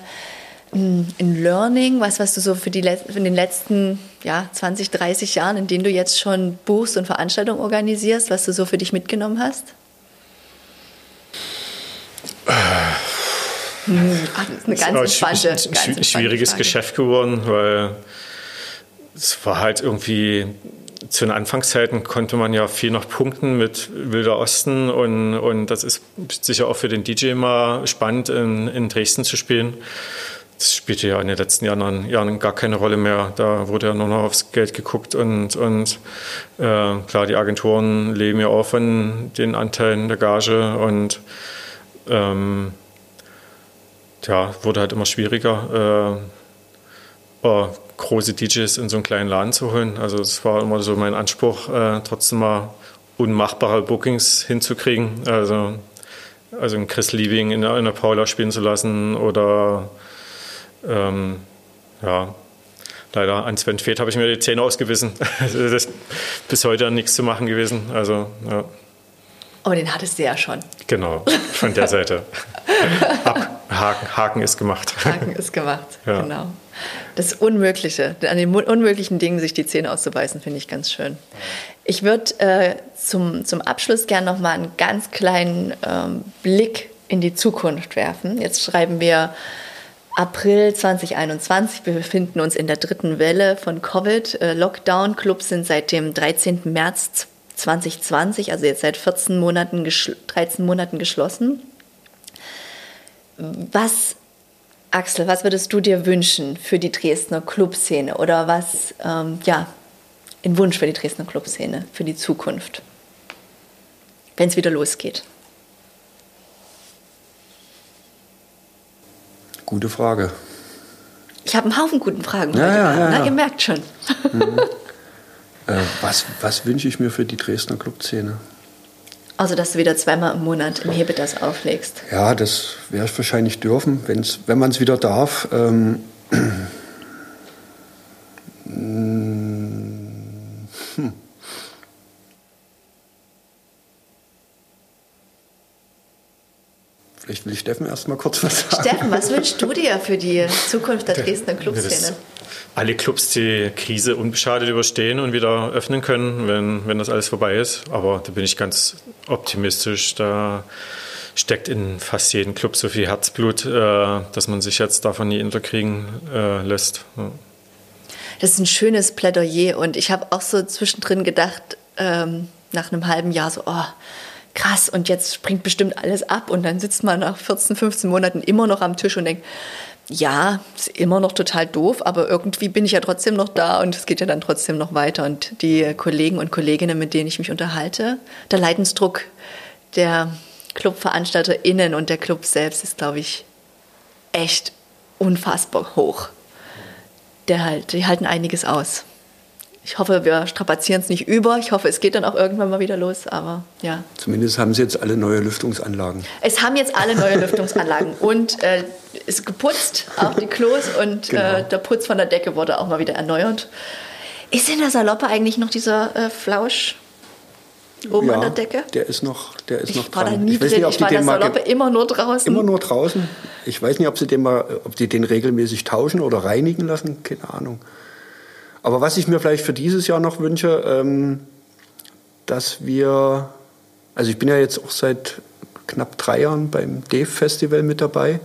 ein Learning, was, was du so für, die, für den letzten ja, 20, 30 Jahren, in denen du jetzt schon buchst und Veranstaltungen organisierst, was du so für dich mitgenommen hast? Ach, das ist eine ganz entspannte, ganz entspannte schwieriges Frage. Geschäft geworden, weil es war halt irgendwie zu den Anfangszeiten konnte man ja viel noch punkten mit Wilder Osten und, und das ist sicher auch für den DJ mal spannend, in, in Dresden zu spielen. Das spielte ja in den letzten Jahren, Jahren gar keine Rolle mehr. Da wurde ja nur noch aufs Geld geguckt und, und äh, klar, die Agenturen leben ja auch von den Anteilen der Gage und ähm, ja, wurde halt immer schwieriger. Äh, große DJs in so einen kleinen Laden zu holen. Also das war immer so mein Anspruch, äh, trotzdem mal unmachbare Bookings hinzukriegen. Also, also einen Chris Liebing in der, in der Paula spielen zu lassen oder ähm, ja, leider an Sven Feth habe ich mir die Zähne ausgewissen. Das ist bis heute nichts zu machen gewesen. Also, ja. Aber den hattest du ja schon. Genau, von der Seite. Ab, Haken, Haken ist gemacht. Haken ist gemacht, ja. genau. Das Unmögliche, an den unmöglichen Dingen sich die Zähne auszubeißen, finde ich ganz schön. Ich würde äh, zum, zum Abschluss gerne noch mal einen ganz kleinen ähm, Blick in die Zukunft werfen. Jetzt schreiben wir April 2021. Wir befinden uns in der dritten Welle von Covid. Äh, Lockdown-Clubs sind seit dem 13. März 2020, also jetzt seit 14 Monaten, 13 Monaten geschlossen. Was Axel, was würdest du dir wünschen für die Dresdner Clubszene oder was, ähm, ja, ein Wunsch für die Dresdner Clubszene, für die Zukunft, wenn es wieder losgeht? Gute Frage. Ich habe einen Haufen guten Fragen ja, heute. Ja, ja, Na, ihr merkt schon. Mhm. äh, was was wünsche ich mir für die Dresdner Clubszene? Also, dass du wieder zweimal im Monat im Hebedas auflegst. Ja, das werde ich wahrscheinlich dürfen, wenn's, wenn man es wieder darf. Ähm, hm. Vielleicht will ich Steffen erst mal kurz was sagen. Steffen, was wünschst du dir für die Zukunft der Dresdner Clubszene? Alle Clubs die Krise unbeschadet überstehen und wieder öffnen können, wenn, wenn das alles vorbei ist. Aber da bin ich ganz optimistisch. Da steckt in fast jedem Club so viel Herzblut, äh, dass man sich jetzt davon nie unterkriegen äh, lässt. Das ist ein schönes Plädoyer und ich habe auch so zwischendrin gedacht, ähm, nach einem halben Jahr so, oh, krass, und jetzt springt bestimmt alles ab und dann sitzt man nach 14, 15 Monaten immer noch am Tisch und denkt, ja, ist immer noch total doof, aber irgendwie bin ich ja trotzdem noch da und es geht ja dann trotzdem noch weiter. Und die Kollegen und Kolleginnen, mit denen ich mich unterhalte, der Leidensdruck der ClubveranstalterInnen und der Club selbst ist, glaube ich, echt unfassbar hoch. Der halt, die halten einiges aus. Ich hoffe, wir strapazieren es nicht über. Ich hoffe, es geht dann auch irgendwann mal wieder los. Aber ja. Zumindest haben Sie jetzt alle neue Lüftungsanlagen. Es haben jetzt alle neue Lüftungsanlagen und äh, ist geputzt, auch die Klos und äh, genau. äh, der Putz von der Decke wurde auch mal wieder erneuert. Ist in der Saloppe eigentlich noch dieser äh, Flausch oben ja, an der Decke? Der ist noch, der ist ich noch war dran. Da nie ich drin. Nicht, ich war in der Saloppe immer nur draußen. Immer nur draußen. Ich weiß nicht, ob sie den mal, ob die den regelmäßig tauschen oder reinigen lassen. Keine Ahnung. Aber was ich mir vielleicht für dieses Jahr noch wünsche, ähm, dass wir, also ich bin ja jetzt auch seit knapp drei Jahren beim Dave Festival mit dabei.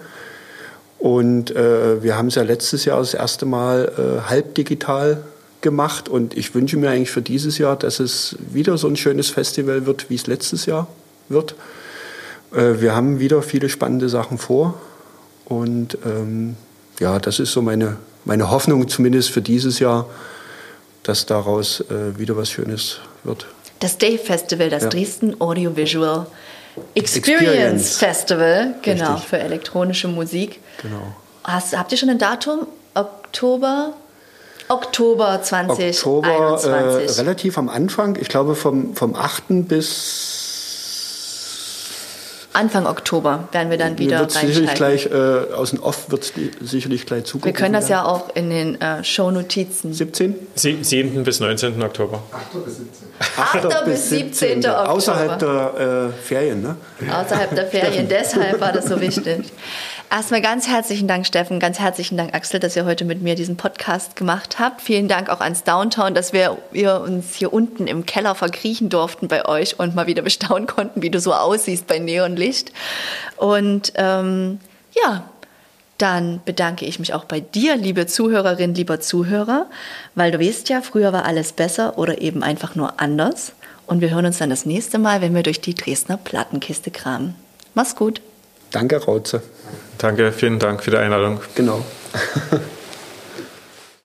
Und äh, wir haben es ja letztes Jahr das erste Mal äh, halb digital gemacht. Und ich wünsche mir eigentlich für dieses Jahr, dass es wieder so ein schönes Festival wird, wie es letztes Jahr wird. Äh, wir haben wieder viele spannende Sachen vor. Und ähm, ja, das ist so meine, meine Hoffnung, zumindest für dieses Jahr, dass daraus äh, wieder was Schönes wird. Das Dave Festival, das ja. Dresden Audiovisual Experience, Experience. Festival, genau, Richtig. für elektronische Musik. Genau. Hast, habt ihr schon ein Datum? Oktober? Oktober 2021. Oktober, äh, relativ am Anfang, ich glaube vom, vom 8. bis Anfang Oktober werden wir dann wieder wird's sicherlich gleich äh, aus dem Off wird es sicherlich gleich zugucken. Wir können das ja auch in den äh, Shownotizen. 17? 7. bis 19. Oktober. 8. bis 17. 8. bis 17. Oktober. Außerhalb der äh, Ferien, ne? Außerhalb der Ferien, deshalb war das so wichtig. Erstmal ganz herzlichen Dank, Steffen, ganz herzlichen Dank, Axel, dass ihr heute mit mir diesen Podcast gemacht habt. Vielen Dank auch ans Downtown, dass wir, wir uns hier unten im Keller verkriechen durften bei euch und mal wieder bestaunen konnten, wie du so aussiehst bei Neonlicht. Und ähm, ja, dann bedanke ich mich auch bei dir, liebe Zuhörerin, lieber Zuhörer, weil du weißt ja, früher war alles besser oder eben einfach nur anders. Und wir hören uns dann das nächste Mal, wenn wir durch die Dresdner Plattenkiste kramen. Mach's gut. Danke, Rauze. Danke, vielen Dank für die Einladung. Genau.